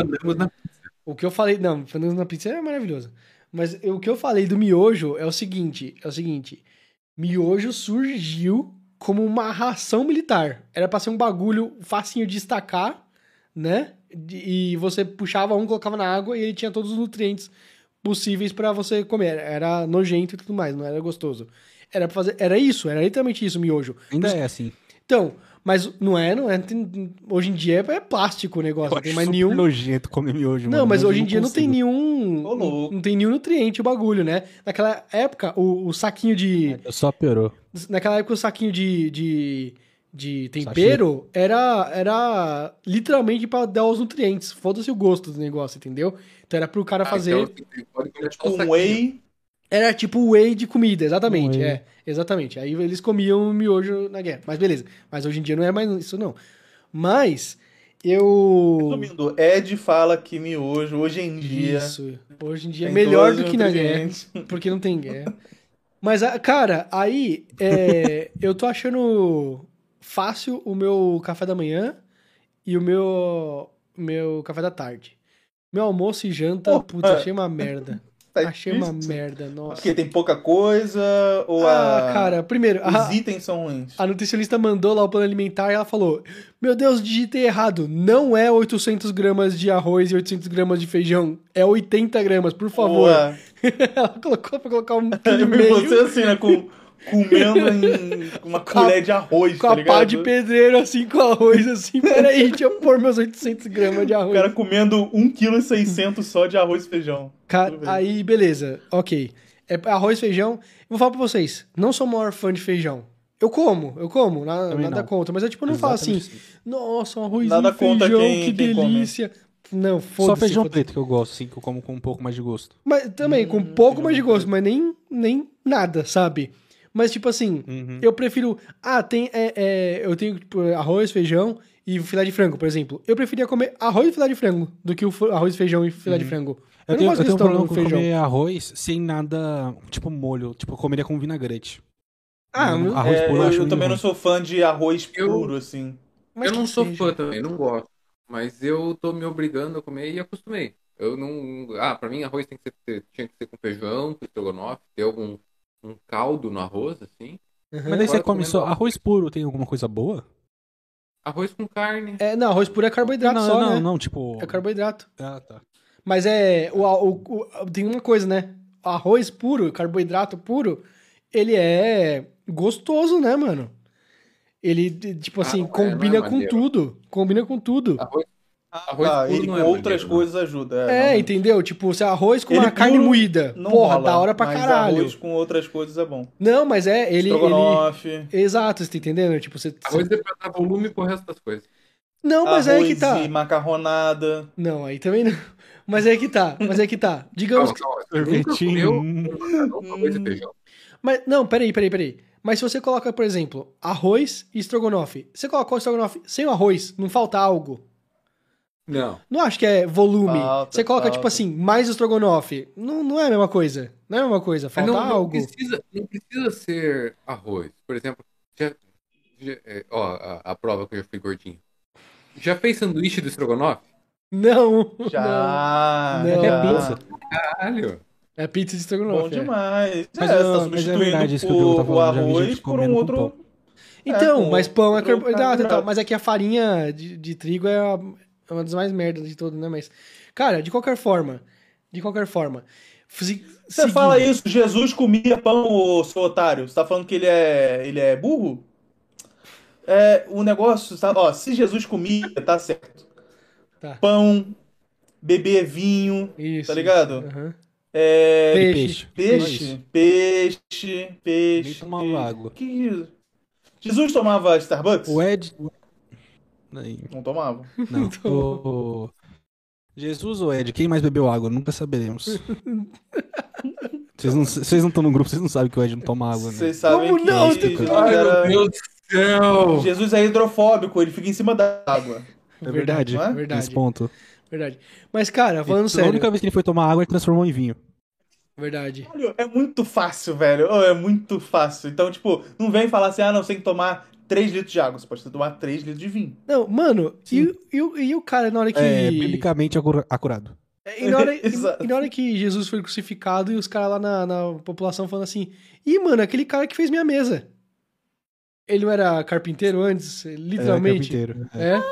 O que eu falei. Não, fandangos na pizza é maravilhoso. Mas o que eu falei do miojo é o seguinte: é o seguinte. Miojo surgiu como uma ração militar. Era pra ser um bagulho facinho de destacar, né? E você puxava um, colocava na água e ele tinha todos os nutrientes possíveis pra você comer. Era nojento e tudo mais, não era gostoso. Era pra fazer. Era isso, era literalmente isso, miojo. Ainda é assim. Então, mas não é, não é. tem- hoje em dia é plástico o negócio, Eu não tem mais nenhum. nojento comer miojo, Não, mano. mas hoje em dia não tem consigo. nenhum. Ô, louco. Não tem nenhum nutriente o bagulho, né? Naquela época, o, o saquinho de. Só piorou. Naquela época, o saquinho de. de, de tempero era, era literalmente pra dar os nutrientes. Foda-se o gosto do negócio, entendeu? Então era pro cara Ah, fazer. então você pode comer só o Tipo, um whey. Era tipo whey de comida, exatamente. Whey. É, exatamente. Aí eles comiam miojo na guerra. Mas beleza. Mas hoje em dia não é mais isso, não. Mas eu. Resumindo, Ed fala que miojo, hoje em dia. Isso. Hoje em dia é melhor do que na guerra. Porque não tem guerra. Mas, ah, cara, aí é, eu tô achando fácil o meu café da manhã e o meu, meu café da tarde. Meu almoço e janta, Oh, putz, é. achei uma merda. Tá achei uma difícil. merda, nossa. Porque tem pouca coisa ou Ah, a... cara, primeiro, a, os itens são ruins? a nutricionista mandou lá o plano alimentar e ela falou: Meu Deus, digitei errado. Não é 800 gramas de arroz e 800 gramas de feijão. É 80 gramas, por favor. Ela colocou pra colocar um quilo e meio. você assim, né? Com, comendo em uma colher de arroz, Com tá a pá de pedreiro, assim, com arroz, assim. Peraí, deixa eu pôr meus 800 gramas de O arroz. cara comendo 1,6kg só de arroz e feijão. Ca-. Aí, beleza, ok. É arroz, feijão. Vou falar pra vocês, não sou o maior fã de feijão. Eu como, eu como, na- nada não. contra. Mas eu, tipo, não falo assim, Exatamente assim. nossa, um arrozinho, Nada contra feijão, quem- que quem come. delícia. Não, Só foda-se. feijão foda-se. preto que eu gosto, sim, que eu como com um pouco mais de gosto. Mas também, com um Hum, pouco feijão mais de gosto, mas nem, nem nada, sabe? Mas, tipo assim, Uhum. eu prefiro. Ah, tem. é, é, eu tenho tipo, arroz, feijão e filé de frango, por exemplo. Eu preferia comer arroz e filé de frango do que o arroz, feijão e filé de frango. Eu, Eu, tenho, não eu gosto tenho um problema com feijão. comer arroz sem nada, tipo molho. Tipo, eu comeria com vinagrete. Ah, meu- arroz É, puro eu, eu eu também não ruim. sou fã de arroz Eu- puro, assim. mas eu não sou seja. fã também, não gosto. Mas eu tô me obrigando a comer e acostumei. Eu não. Ah, pra mim arroz tem que ser, tinha que ser com feijão, com estrogonofe, ter algum um caldo no arroz, assim. Uhum. Mas daí você come só arroz. puro, tem alguma coisa boa? Arroz com carne. É, não, arroz puro é carboidrato não, só, não, né? não, tipo. É carboidrato. Ah, tá. Mas é. O, o- o- tem uma coisa, né? Arroz puro, carboidrato puro, ele é gostoso, né, mano? Ele, tipo Ah, assim, não é, combina é com tudo. Combina com tudo. Arroz, Arroz Ah, puro não com é outras maneiro, não. coisas ajuda. É, realmente. entendeu? Tipo, se é arroz com Ele uma carne moída. Não Porra, rola, da hora pra mas caralho. arroz com outras coisas é bom. Não, mas é, ele. ele... Estrogonofe. Exato, você tá entendendo? Tipo, você. Arroz é pra dar volume pro resto das coisas. Não, mas é arroz aí que tá. e macarronada. Não, aí também não. Mas é aí que tá. Mas é aí que tá. Digamos Calma, que. Sorvetinho. hum. com. Mas, não, peraí, peraí, peraí. Mas se você coloca, por exemplo, arroz e estrogonofe. Você colocou o estrogonofe sem o arroz, não falta algo. Não. Não acho que é volume. Falta, você coloca, falta. tipo assim, mais estrogonofe. Não, não é a mesma coisa. Não é a mesma coisa. Mas Falta não, não algo. precisa, não precisa ser arroz. Por exemplo, já, já- é, ó, a, a prova que eu já fui gordinho. Já fez sanduíche de estrogonofe? Não. Já. Não. É pizza. Caralho. É pizza de Bom estrogonofe. é. demais. Mas, é, ah, você tá mas é verdade isso que o o, Diogo tá o falando, já vi arroz gente por um outro. pão. Então, É, mas pão é carboidrato e tal. Mas é que a farinha de, de trigo é, a- é uma das mais merdas de todas, né? Mas, cara, de qualquer forma, de qualquer forma. se- Você seguindo- fala isso, Jesus comia pão, ô, seu otário. Você tá falando que ele é, ele é burro? É, o negócio, sabe? Ó, se Jesus comia, tá certo. Tá. Pão, beber vinho, Isso. tá ligado? Aham. é, Peixe. peixe, peixe, Nem peixe. tomava água. Que isso? Jesus tomava Starbucks? O Ed. Aí, Não tomava. Não. o... Jesus ou Ed? Quem mais bebeu água? Nunca saberemos. Vocês não estão no grupo, vocês não sabem que o Ed não toma água, né? Vocês sabem Como que não? Jesus, Ai, era- meu Deus do céu. Jesus é hidrofóbico, ele fica em cima da água. É verdade. é? Verdade. Nesse ponto. Verdade. Mas, cara, falando A sério. única vez que ele foi tomar água, ele transformou em vinho. Verdade. Olha, É muito fácil, velho. Oh, É muito fácil. Então, tipo, não vem falar assim, ah, não, você tem que tomar 3 litros de água. Você pode tomar 3 litros de vinho. Não, mano, e, e, o- e o cara, na hora que. É, biblicamente acura- acurado. E na, hora, e na hora que Jesus foi crucificado e os caras lá na, na população falando assim: Ih, mano, aquele cara que fez minha mesa. Ele não era carpinteiro antes? Literalmente. É, carpinteiro. É, É?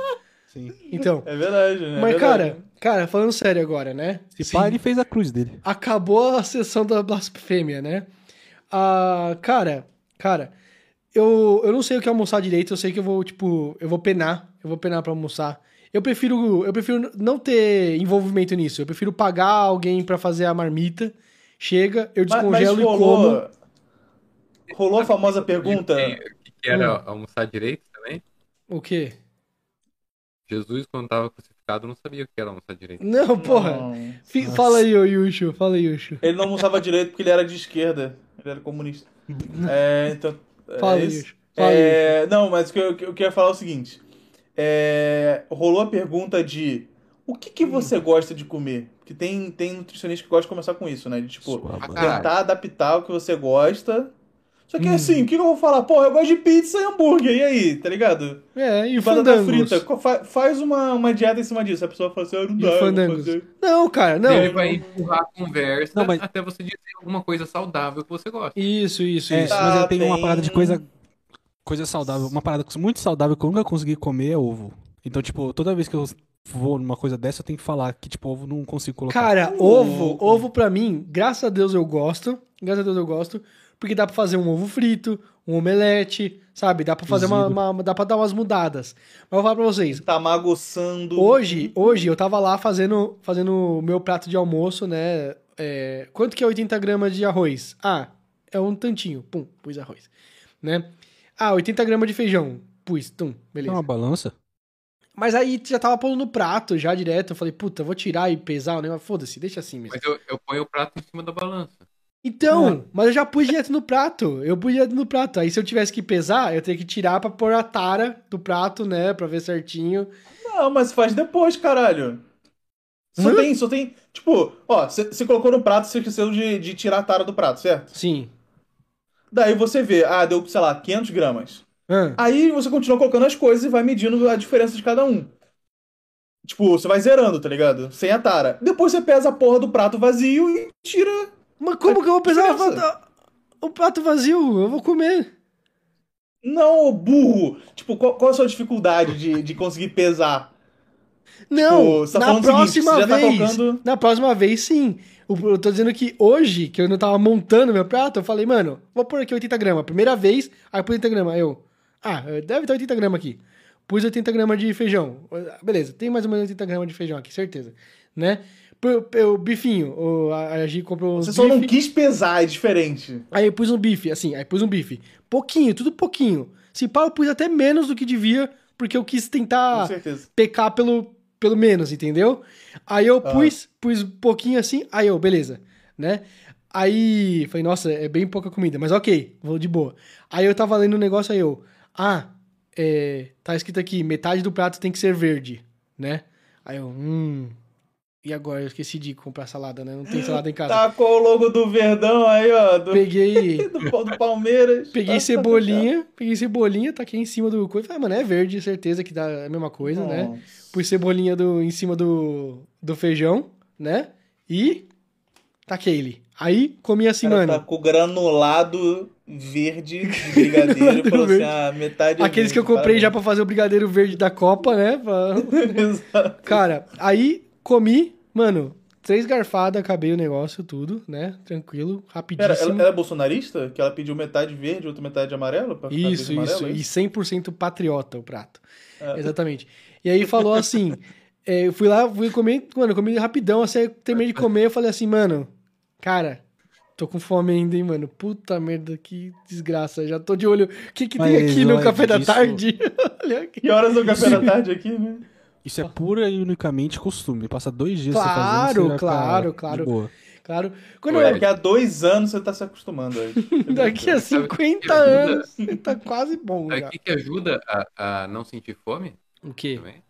sim. Então. É verdade, né? É Mas, verdade. cara, cara, falando sério agora, né? Se pá, ele fez a cruz dele. acabou a sessão da blasfêmia, né? Ah, cara, cara, eu, eu não sei o que almoçar direito, eu sei que eu vou, tipo, eu vou penar, eu vou penar pra almoçar. Eu prefiro, eu prefiro não ter envolvimento nisso, eu prefiro pagar alguém pra fazer a marmita, chega, eu Mas- mas descongelo e como. rolou, rolou a famosa pergunta. O que era Hum. almoçar direito também? O quê? Jesus, quando tava crucificado, não sabia o que era almoçar direito. Não, porra. Fala aí, ô Yushu, fala aí, Yushu. Ele não almoçava direito porque ele era de esquerda. Ele era comunista. É, então. É Fala aí, isso. Fala É, não, mas o que eu, eu queria falar é o seguinte. É, rolou a pergunta de o que, que você gosta de comer? Porque tem, tem nutricionista que gosta de começar com isso, né? De tipo, Sua mãe. Tentar adaptar o que você gosta. Só que assim, o que eu vou falar? Porra, eu gosto de pizza e hambúrguer, e aí, tá ligado? É, e Batata fandangos. frita, fa- faz uma, uma dieta em cima disso. A pessoa fala assim, eu não E dá, eu fandangos. Não, cara, não. Ele vai empurrar a conversa Não, mas- até você dizer alguma coisa saudável que você gosta. Isso, isso, É, isso. mas eu Ah, tenho uma parada de coisa, coisa saudável. Uma parada muito saudável que eu nunca consegui comer é ovo. Então, tipo, toda vez que eu vou numa coisa dessa, eu tenho que falar que, tipo, ovo não consigo colocar. Cara, Uh. ovo, ovo pra mim, graças a Deus eu gosto. Graças a Deus eu gosto. Porque dá pra fazer um ovo frito, um omelete, sabe? Dá pra fazer uma, uma- Dá pra dar umas mudadas. Mas eu vou falar pra vocês. Tá magoçando. Hoje, hoje eu tava lá fazendo fazendo o meu prato de almoço, né? É, quanto que é 80 gramas de arroz? Ah, é um tantinho. Pum, pus arroz. Né? Ah, 80 gramas de feijão. Pus, tum, É beleza. uma balança? Mas aí já tava pondo no prato, já direto. Eu falei, puta, vou tirar e pesar o negócio. Foda-se, deixa assim mesmo. Mas eu, eu ponho o prato em cima da balança. Então, mas eu já pus direto no prato. Eu pus direto no prato. Aí se eu tivesse que pesar, eu teria que tirar pra pôr a tara do prato, né? Pra ver certinho. Não, mas faz depois, caralho. Só Hã? tem, só tem. Tipo, ó, você colocou no prato, você esqueceu de, de tirar a tara do prato, certo? Sim. Daí você vê, ah, deu, sei lá, 500 gramas. Ah, Aí você continua colocando as coisas e vai medindo a diferença de cada um. Tipo, você vai zerando, tá ligado? Sem a tara. Depois você pesa a porra do prato vazio e tira. Mas como que eu vou pesar o prato vazio? Eu vou comer. Não, burro! Tipo, qual, qual a sua dificuldade de, de conseguir pesar? Não, você tá na seguinte, próxima já tá vez. colocando- Na próxima vez, sim. Eu tô dizendo que hoje, que eu não tava montando meu prato, eu falei, mano, vou pôr aqui 80 gramas. Primeira vez, aí pus 80 gramas. Eu, ah, deve ter 80 gramas aqui. Pus 80 gramas de feijão. Beleza, tem mais ou menos 80 gramas de feijão aqui, certeza. Né? O bifinho, o, a Gi comprou uns Você só não bife. quis pesar, é diferente. Aí eu pus um bife, assim, aí pus um bife. Pouquinho, tudo pouquinho. Se pá, eu pus até menos do que devia, porque eu quis tentar pecar pelo, pelo menos, entendeu? Aí eu Ah. pus, pus um pouquinho assim, aí eu, beleza, né? Aí, falei, nossa, é bem pouca comida, mas ok, vou de boa. Aí eu tava lendo um negócio, aí eu, ah, é, tá escrito aqui, metade do prato tem que ser verde, né? Aí eu, hum, e agora? Eu esqueci de comprar salada, né? Não tem salada em casa. Tacou o logo do Verdão aí, ó. Do, Peguei, do, do Palmeiras. peguei Tá- cebolinha, peguei cebolinha, taquei em cima do coisa. Falei, ah, mano, é verde, certeza que dá a mesma coisa, né? Nossa. Pus cebolinha do, em cima do, do feijão, né? E taquei ele. Aí comi assim, cara mano. tá com granulado verde de brigadeiro. Falou assim, verde. ah, metade é Aqueles que eu verde, comprei já parabéns. pra fazer o brigadeiro verde da Copa, né? Pra- Exato. Cara, aí comi, mano, três garfadas, acabei o negócio, tudo, né? Tranquilo, Pera, rapidíssimo. ela, ela é bolsonarista? Que ela pediu metade verde e outra metade amarelo? Pra Isso, e isso. amarelo, é E 100% patriota o prato. É. Exatamente. E aí falou assim: é, eu fui lá, fui comer, mano, eu comi rapidão, assim, eu terminei de comer, eu falei assim, mano, cara, tô com fome ainda, hein, mano. Puta merda, que desgraça. Já tô de olho. O que que tem Mas, aqui no olha, café da isso- tarde? Olha aqui. Que horas é o café da tarde aqui, né? Isso é pura e unicamente costume. Passa dois dias Claro, você fazendo, você vai claro, claro. boa. Claro. Quando Ué, eu, Daqui a dois anos você tá se acostumando aí. daqui a Sabe 50 que ajuda? anos, tá quase bom Sabe o que, que ajuda a, a não sentir fome O quê? também?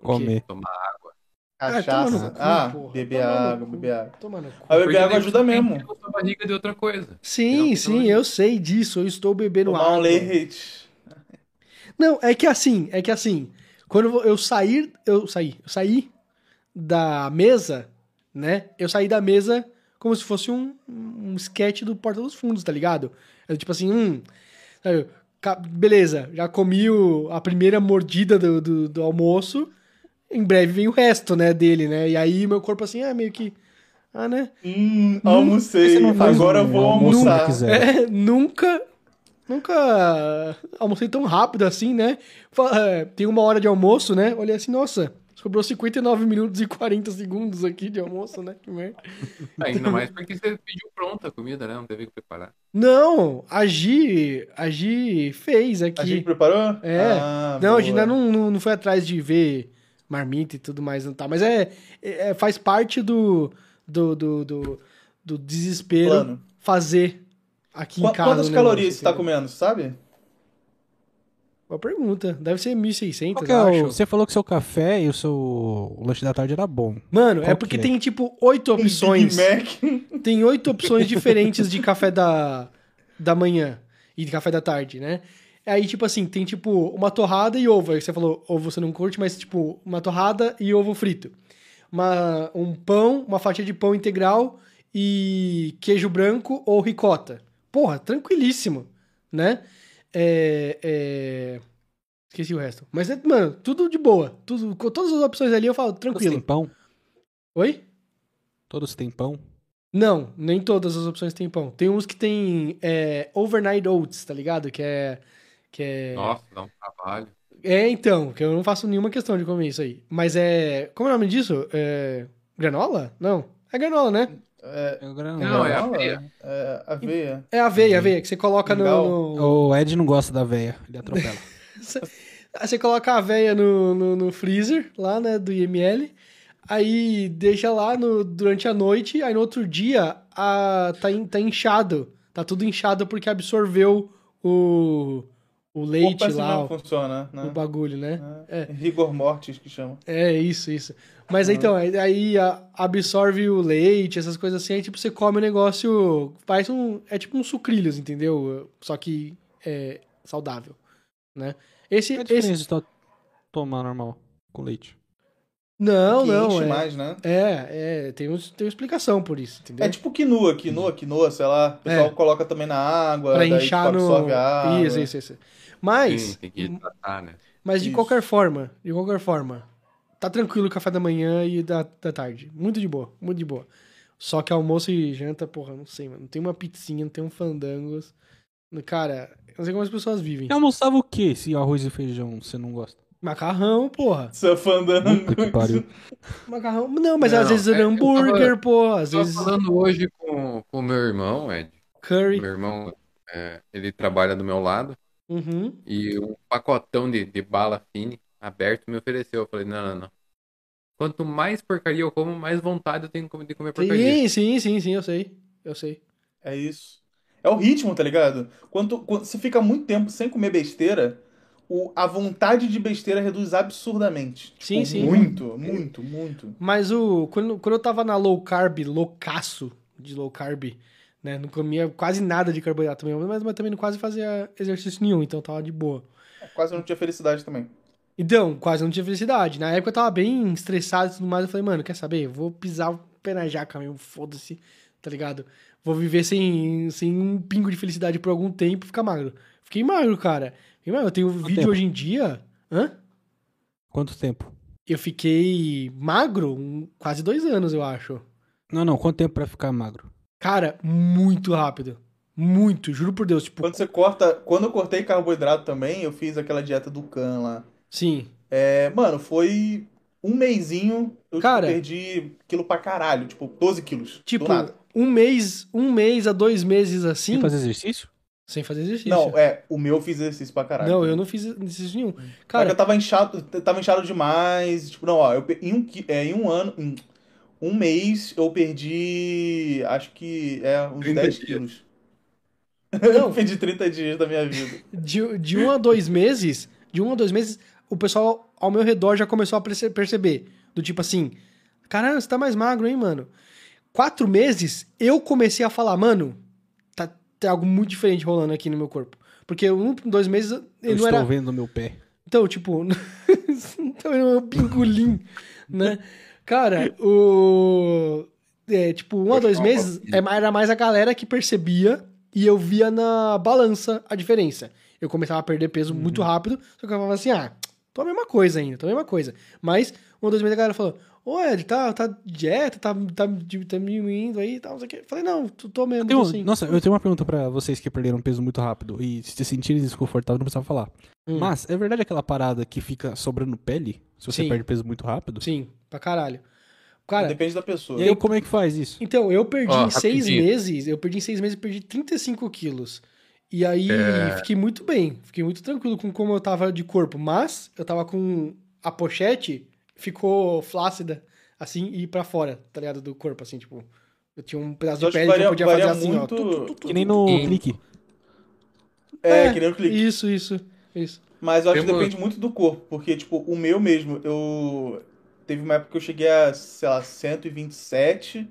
Comer. Tomar água. Ah, Cachaça. cu, Ah, porra. beber água, beber água. Toma no cu. Aí beber água ajuda você mesmo. a sua barriga de outra coisa. Sim, Não, sim, não- eu sei disso. Eu estou bebendo Tomar água. um leite. Não, é que assim, é que assim, quando eu sair, eu saí, eu saí da mesa, né? Eu saí da mesa como se fosse um, um sketch do Porta dos Fundos, tá ligado? Eu, tipo assim, hum, sabe, beleza, já comi o- a primeira mordida do, do, do almoço, em breve vem o resto, né, dele, né? E aí meu corpo assim, é meio que, ah, né? Hum, almocei. Agora eu vou almoço almoçar. quiser. É, nunca. Nunca almocei tão rápido assim, né? É, Tem uma hora de almoço, né? Olhei assim, nossa, sobrou 59 minutos e 40 segundos aqui de almoço, né? Que merda. Ainda mais porque você pediu pronta a comida, né? Não teve que preparar. Não, a Gi, a Gi fez A aqui. gente preparou? É. Ah, não, a boa. gente ainda não, não, não foi atrás de ver marmita e tudo mais, não tá. Mas é, é- faz parte do, do, do, do, do desespero Plano. fazer aqui Qu- em casa. Quantas calorias você tá entendeu? comendo, sabe? Boa pergunta. Deve ser 1.600, Qual que eu é o- acho. Você falou que seu café e o seu o lanche da tarde era bom. Mano, é Qual porque que é? tem tipo oito opções. Big Mac. Tem oito opções diferentes de café da, da manhã. e de café da tarde, né? Aí, tipo assim, tem tipo uma torrada e ovo. Aí você falou, ovo você não curte, mas tipo, uma torrada e ovo frito. Uma, um pão, uma fatia de pão integral e queijo branco ou ricota. Porra, tranquilíssimo, né? É, é... Esqueci o resto. Mas, é, mano, tudo de boa. Tudo, com todas as opções ali eu falo, Todos tranquilo. têm pão? Oi? Todos têm pão? Não, nem todas as opções têm pão. Tem uns que tem é, overnight oats, tá ligado? Que é. Que é... Nossa, dá um trabalho. É, então, que eu não faço nenhuma questão de comer isso aí. Mas é. Como é o nome disso? É. Granola? Não. É granola, né? É, gra- Não, é aveia. É, aveia. É aveia, aveia, que você coloca no. No- O Ed não gosta da véia, ele atropela. Aí você coloca a aveia no, no, no freezer, lá, né, do IML. Aí deixa lá no, durante a noite. Aí no outro dia a, tá, in- tá inchado. Tá tudo inchado porque absorveu o, o leite lá, o, funciona, né? o bagulho, né? É. Rigor mortis que chama. É, isso, isso. Mas então, aí, absorve o leite, essas coisas assim, aí tipo, você come o negócio. Faz um. É tipo um sucrilhos, entendeu? Só que é saudável. Né? Esse. A esse... de tomar normal com leite? Não, que não. enche É, mais, né? é, é, tem, uns, tem uma explicação por isso, entendeu? É tipo quinoa, quinoa, quinoa, sei lá. O pessoal É. coloca também na água, pra daí inchar tipo, no. absorve a água. Isso, isso, isso. Mas, Sim, tem que hidratar, né? mas de Isso. qualquer forma, de qualquer forma, tá tranquilo o café da manhã e da, da tarde. Muito de boa, muito de boa. Só que almoço e janta, porra, não sei, mano. Não tem uma pizzinha, não tem um fandangos. Cara, não sei como as pessoas vivem. E almoçava o quê se arroz e feijão você não gosta? Macarrão, porra. Seu fandango. Puta que pariu. Macarrão. Não, mas Não, às vezes é é, hambúrguer, tava- pô. Às Tava vezes falando hoje com o meu irmão, Ed. curry. Meu irmão, é, ele trabalha do meu lado Uhum. e um pacotão de, de bala fine aberto me ofereceu. Eu falei, não, não, não. Quanto mais porcaria eu como, mais vontade eu tenho de comer porcaria. Sim, sim, sim, sim, eu sei. Eu sei. É isso. É o ritmo, tá ligado? Quando, quando você fica muito tempo sem comer besteira, o, a vontade de besteira reduz absurdamente. Tipo, Sim, sim. Muito, muito, muito. Mas o quando, quando eu tava na low carb, loucaço de low carb, né? Não comia quase nada de carboidrato também, mas, mas também não quase fazia exercício nenhum, então tava de boa. Quase não tinha felicidade também. Então, quase não tinha felicidade. Na época eu tava bem estressado e tudo mais. Eu falei, mano, quer saber? Eu Vou pisar o pé na jaca mesmo, foda-se, tá ligado? Vou viver sem, sem um pingo de felicidade por algum tempo e ficar magro. Fiquei magro, cara. Fiquei magro. Eu tenho vídeo tempo? hoje em dia. Hã? Quanto tempo? Eu fiquei magro um- quase dois anos, eu acho. Não, não, quanto tempo pra ficar magro? Cara, muito rápido. Muito, juro por Deus. Tipo, Quando você corta. Quando eu cortei carboidrato também, eu fiz aquela dieta do Can lá. sim. É, mano, foi um mêsinho. Eu Cara. perdi quilo pra caralho, tipo, 12 quilos. Tipo, do nada. um mês, um mês a dois meses assim, Sem fazer exercício? Sem fazer exercício. Não, é, o meu eu fiz exercício pra caralho. Não, eu não fiz exercício nenhum. Cara, Cara, eu tava inchado, tava inchado demais. Tipo, não, ó, eu, em, um, é, em um ano, em um mês, eu perdi, acho que, é, uns 30 10 dias. quilos. Não. eu perdi 30 dias da minha vida. de, de um a dois meses, de um a dois meses, o pessoal ao meu redor já começou a perce- perceber. Do tipo assim, caramba, você tá mais magro, hein, mano? Quatro meses, eu comecei a falar, mano, tem algo muito diferente rolando aqui no meu corpo. Porque um, dois meses, Eu ele não estou era... vendo meu pé. Então, tipo, então era um pingolim, né? Cara, o. É, tipo, um a dois meses é mais- era mais a galera que percebia e eu via na balança a diferença. Eu começava a perder peso muito rápido, só que eu falava assim, ah, tô a mesma coisa ainda, tô a mesma coisa. Mas, um a dois meses a galera falou, ô Ed, tá, tá dieta, tá, tá, tá diminuindo aí e tal, não sei o quê. Eu Falei, não, tô, tô mesmo, Eu assim. Nossa, eu tenho uma pergunta pra vocês que perderam peso muito rápido e se sentirem desconfortáveis não precisava falar. Hum. Mas, é verdade aquela parada que fica sobrando pele? Se você Sim. perde peso muito rápido? Sim, pra caralho. Cara, Depende da pessoa. E aí, como é que faz isso? Então, eu perdi Ó, em seis meses, eu perdi em seis meses, eu perdi 35 quilos. E aí, É. fiquei muito bem, fiquei muito tranquilo com como eu tava de corpo, mas eu tava com a pochete, ficou flácida, assim, e pra fora, tá ligado, do corpo, assim, tipo, eu tinha um pedaço Eu de pele que que eu podia fazer assim, ó. muito- tu, tu, tu, tu, Que nem no clique. É, que nem o clique. Isso, isso, isso. Mas eu acho que depende muito do corpo, porque, tipo, o meu mesmo, eu. Teve uma época que eu cheguei a, sei lá, 127,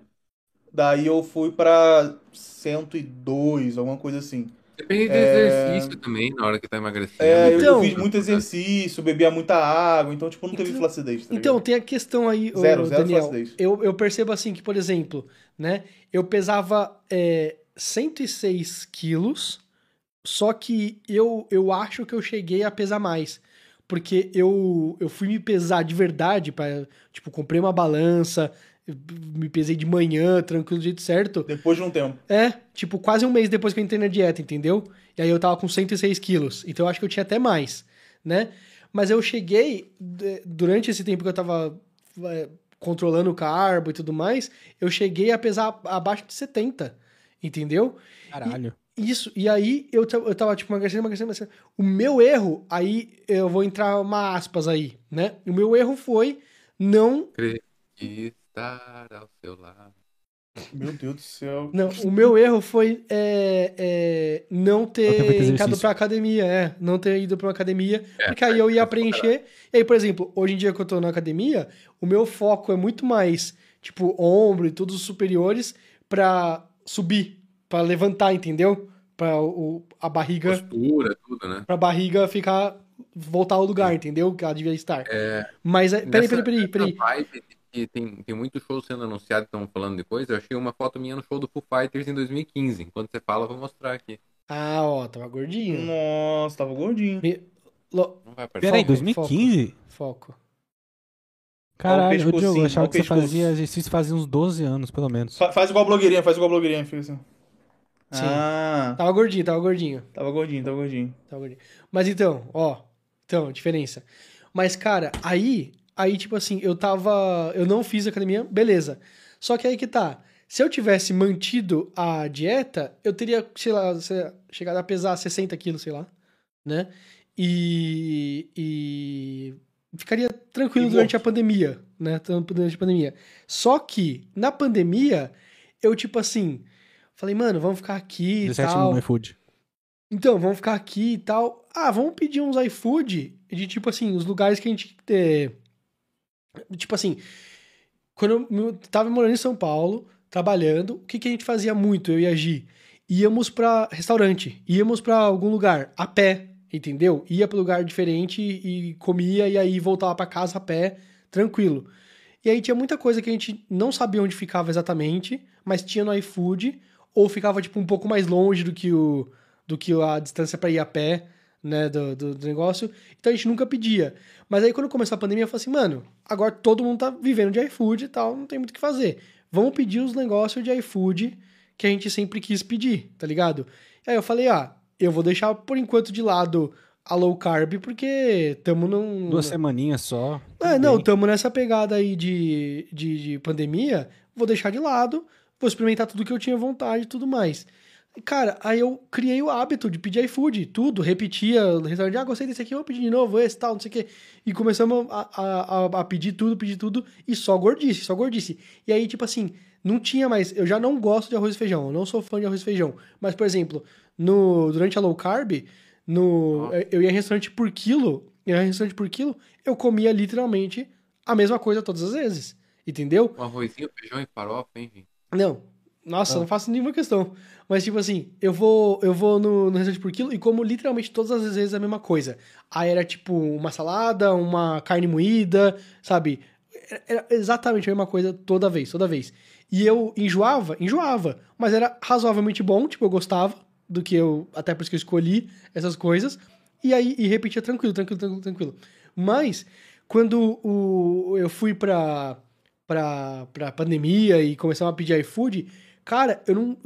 daí eu fui pra 102, alguma coisa assim. Depende do exercício também, na hora que tá emagrecendo. É, eu- Então- eu fiz muito exercício, bebia muita água, então, tipo, não teve Então- flacidez. tá Então, tem a questão aí, ô, Zero, zero Daniel. flacidez. Eu, eu percebo assim que, por exemplo, né? Eu pesava é, 106 quilos, só que eu, eu acho que eu cheguei a pesar mais. Porque eu, eu fui me pesar de verdade, pra, tipo, comprei uma balança, me pesei de manhã, tranquilo, do jeito certo. Depois de um tempo. É, tipo, quase um mês depois que eu entrei na dieta, entendeu? E aí eu tava com 106 quilos. Então eu acho que eu tinha até mais, né? Mas eu cheguei, durante esse tempo que eu tava é, controlando o carbo e tudo mais, eu cheguei a pesar abaixo de 70, entendeu? Caralho. Isso, e aí eu, eu tava, tipo, emagrecendo, emagrecendo, emagrecendo. O meu erro, aí eu vou entrar uma aspas aí, né? O meu erro foi não E estar ao seu lado. Meu Deus do céu. Não, o meu erro foi é, é, não ter exercício. pra academia, é. Não ter ido pra uma academia, É, porque aí eu ia preencher. E aí, por exemplo, hoje em dia que eu tô na academia, o meu foco é muito mais, tipo, ombro e todos os superiores pra subir, pra levantar, entendeu? Pra o, a barriga, Postura, tudo, né? pra barriga ficar, voltar ao lugar, entendeu? Que ela devia estar. É, Mas, é- peraí, peraí, peraí, peraí. vibe de que tem, tem muito show sendo anunciado, estão falando de coisa. Eu achei uma foto minha no show do Foo Fighters em 2015. Enquanto você fala, eu vou mostrar aqui. Ah, ó, tava gordinho. Nossa, tava gordinho. Me- lo- Não vai aparecer. Peraí, Foco, 2015? Foco. Caralho, ô pescocinho, Diogo, eu achava o que você fazia exercício fazia uns 12 anos, pelo menos. Fa- faz igual a blogueirinha, faz igual a blogueirinha. Fica assim. Sim. Ah, Tava gordinho, tava gordinho. tava gordinho, tava gordinho. Tá gordinho. Mas então, ó. Então, diferença. Mas, cara, aí, aí, tipo assim, eu tava. Eu não fiz academia, beleza. Só que aí que tá. Se eu tivesse mantido a dieta, eu teria, sei lá, chegado a pesar 60 quilos, sei lá. Né? E. E. Ficaria tranquilo E durante a pandemia, né? Durante a pandemia. Só que, na pandemia, eu, tipo assim. Falei, mano, vamos ficar aqui e 17 tal. no iFood. Então, vamos ficar aqui e tal. Ah, vamos pedir uns iFood de tipo assim, os lugares que a gente. Tipo assim, quando eu tava morando em São Paulo, trabalhando, o que, que a gente fazia muito, eu e a Gi? Íamos pra restaurante, íamos pra algum lugar, a pé, entendeu? Ia pra lugar diferente e comia e aí voltava pra casa a pé, tranquilo. E aí tinha muita coisa que a gente não sabia onde ficava exatamente, mas tinha no iFood, ou ficava tipo um pouco mais longe do que o do que a distância para ir a pé, né, do, do, do negócio. Então a gente nunca pedia. Mas aí quando começou a pandemia, eu falei assim, mano, agora todo mundo tá vivendo de iFood e tal, não tem muito o que fazer. Vamos pedir os negócios de iFood que a gente sempre quis pedir, tá ligado? E aí eu falei, ah, eu vou deixar por enquanto de lado a low carb, porque tamo num... Duas semaninhas só. É, não, tamo nessa pegada aí de, de, de pandemia, vou deixar de lado, vou experimentar tudo que eu tinha vontade e tudo mais. Cara, aí eu criei o hábito de pedir iFood, tudo, repetia no restaurante, ah, gostei desse aqui, vou pedir de novo, esse tal, não sei o quê. E começamos a, a, a- pedir tudo, pedir tudo, e só gordice, só gordice. E aí, tipo assim, não tinha mais, eu já não gosto de arroz e feijão, eu não sou fã de arroz e feijão. Mas, por exemplo, no, durante a low carb, no, eu ia em restaurante por quilo, eu ia em restaurante por quilo, eu comia literalmente a mesma coisa todas as vezes. Entendeu? Um arrozinho, feijão e farofa, gente? Não. Nossa, Ah. não faço nenhuma questão. Mas, tipo assim, eu vou, eu vou no, no restaurante por quilo e como literalmente todas as vezes a mesma coisa. Aí era tipo uma salada, uma carne moída, sabe? Era- exatamente a mesma coisa toda vez, toda vez. E eu enjoava, enjoava. Mas era razoavelmente bom, tipo, eu gostava do que eu. Até por isso que eu escolhi essas coisas. E aí, e repetia tranquilo, tranquilo, tranquilo, tranquilo. Mas, quando o, eu fui pra, pra, pra pandemia e começamos a pedir iFood, cara, eu não.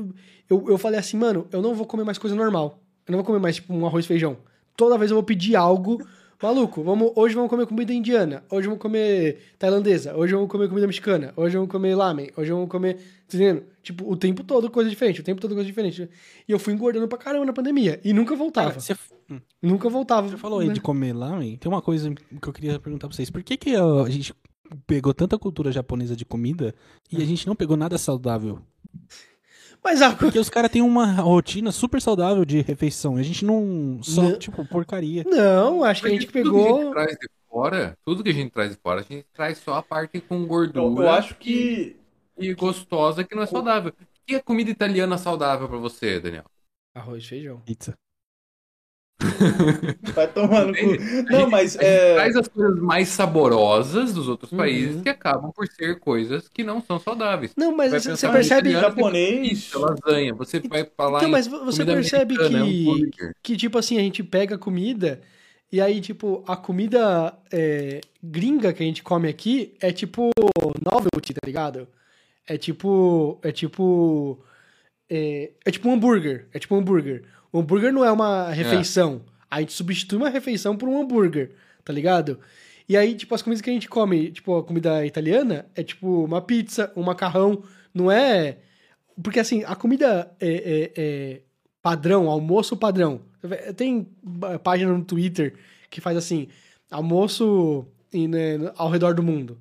Eu, eu falei assim, mano, eu não vou comer mais coisa normal. Eu não vou comer mais, tipo, um arroz e feijão. Toda vez eu vou pedir algo. Maluco, vamos, hoje vamos comer comida indiana, hoje vamos comer tailandesa, hoje vamos comer comida mexicana, hoje vamos comer lamen, hoje vamos comer. tá Entendendo? Tipo, o tempo todo coisa diferente, o tempo todo coisa diferente. E eu fui engordando pra caramba na pandemia. E nunca voltava. Cara, você, Nunca voltava. você falou aí né? de comer lamen. Tem uma coisa que eu queria perguntar pra vocês. Por que, que a gente pegou tanta cultura japonesa de comida e a gente não pegou nada saudável? Mas a, Porque os caras têm uma rotina super saudável de refeição. A gente não. Só, Não. tipo, porcaria. Não, acho que a gente Porque Tudo que a gente pegou. traz de fora, tudo que a gente traz de fora, a gente traz só a parte com gordura eu acho que. e gostosa que não é saudável. O que é comida italiana saudável pra você, Daniel? Arroz e feijão. Pizza. Vai tomar no cu. Não, mas é. traz as coisas mais saborosas dos outros Uhum. países que acabam por ser coisas que não são saudáveis. Não, mas você pensar percebe. italiano, Japonês. Pizza, lasanha. Você vai falar Então, mas você percebe que, hambúrguer. que, tipo assim, a gente pega comida e aí, tipo, a comida é, gringa que a gente come aqui é tipo novelty, tá ligado? É tipo. É tipo. É, é tipo um hambúrguer. É tipo um hambúrguer. O hambúrguer não é uma refeição. A gente substitui uma refeição por um hambúrguer, tá ligado? E aí, tipo, as comidas que a gente come, tipo, a comida italiana é tipo uma pizza, um macarrão. Não é. Porque assim, a comida é, é- é padrão, almoço padrão. Tem página no Twitter que faz assim, almoço em, né, ao redor do mundo.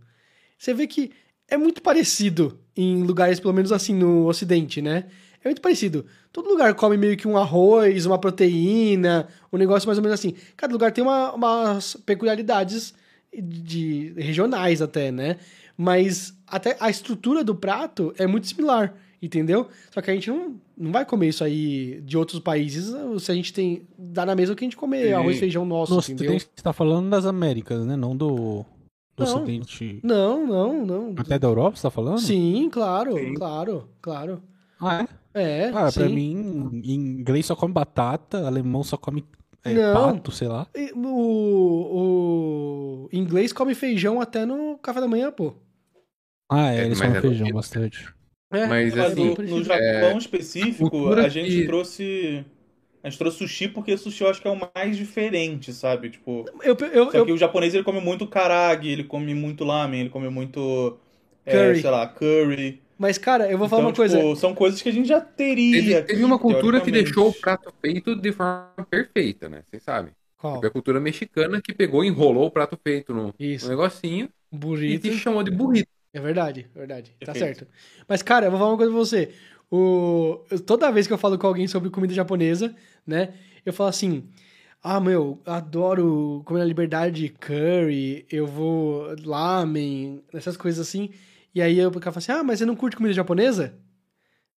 Você vê que é muito parecido em lugares, pelo menos assim, no ocidente, né? É muito parecido. Todo lugar come meio que um arroz, uma proteína, um negócio mais ou menos assim. Cada lugar tem uma- umas peculiaridades de regionais até, né? Mas até a estrutura do prato é muito similar, entendeu? Só que a gente não, não vai comer isso aí de outros países se a gente tem. dá na mesa o que a gente comer, Sim. arroz e feijão nosso, No entendeu? Você tá falando das Américas, né? Não do, do Não. Ocidente. Não, não, não. Até da Europa, você tá falando? Sim, claro, Sim. claro, claro. Ah, é? É, Cara, sim. pra mim, em inglês só come batata, alemão só come é, Não. pato, sei lá. O, o inglês come feijão até no café da manhã, pô. Ah, é, É, eles comem é feijão bonito. bastante. É, Mas, Mas assim, no, no Japão específico, cultura a gente que- trouxe. A gente trouxe sushi porque sushi eu acho que é o mais diferente, sabe? Tipo. eu, eu, Só eu, que o japonês ele come muito karagi, ele come muito lamen, ele come muito. é, Curry. sei lá, curry. Mas, cara, eu vou falar Então, uma coisa. tipo, são coisas que a gente já teria. Teve, teve uma cultura que deixou o prato feito de forma perfeita, né? Vocês sabem. Qual? Foi a cultura mexicana que pegou, enrolou o prato feito no, Isso. no negocinho e Burrito. te chamou de burrito. É verdade, é verdade. Tá certo. Mas, cara, eu vou falar uma coisa pra você. O... Toda vez que eu falo com alguém sobre comida japonesa, né? Eu falo assim. Ah, meu, adoro comer na liberdade curry, eu vou lamen, essas coisas assim. E aí eu ficava assim, ah, mas você não curte comida japonesa?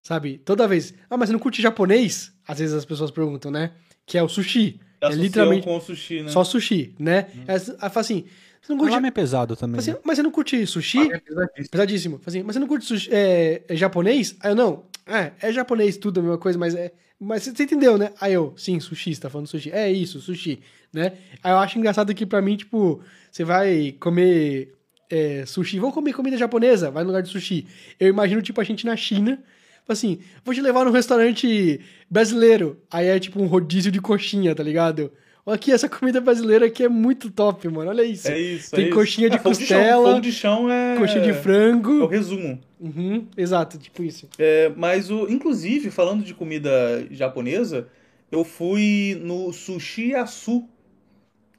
Sabe? Toda vez. Ah, mas você não curte japonês? Às vezes as pessoas perguntam, né? Que é o sushi. É literalmente com o sushi, né? só sushi, né? Aí eu falo assim, você não O curte... é pesado também. Fala assim, mas você não curte sushi? É pesadíssimo. Pesadíssimo. Fala Assim, mas você não curte sushi, é, é japonês? Aí eu, não. É, é japonês tudo a mesma coisa, mas é... Mas você entendeu, né? Aí eu, sim, sushi, você tá falando sushi. É isso, sushi, né? Aí eu acho engraçado que pra mim, tipo, você vai comer é, sushi, vamos comer comida japonesa, vai no lugar de sushi. Eu imagino, tipo, a gente na China, fala assim, vou te levar num restaurante brasileiro. Aí é tipo um rodízio de coxinha, tá ligado? Aqui, essa comida brasileira aqui é muito top, mano. Olha isso. É isso. Tem é isso. coxinha de Ah, fogo costela, chão, fogo de chão é. Coxinha de É o frango. resumo. Uhum, exato, tipo isso. É, mas, o, inclusive, falando de comida japonesa, eu fui no Sushi Asu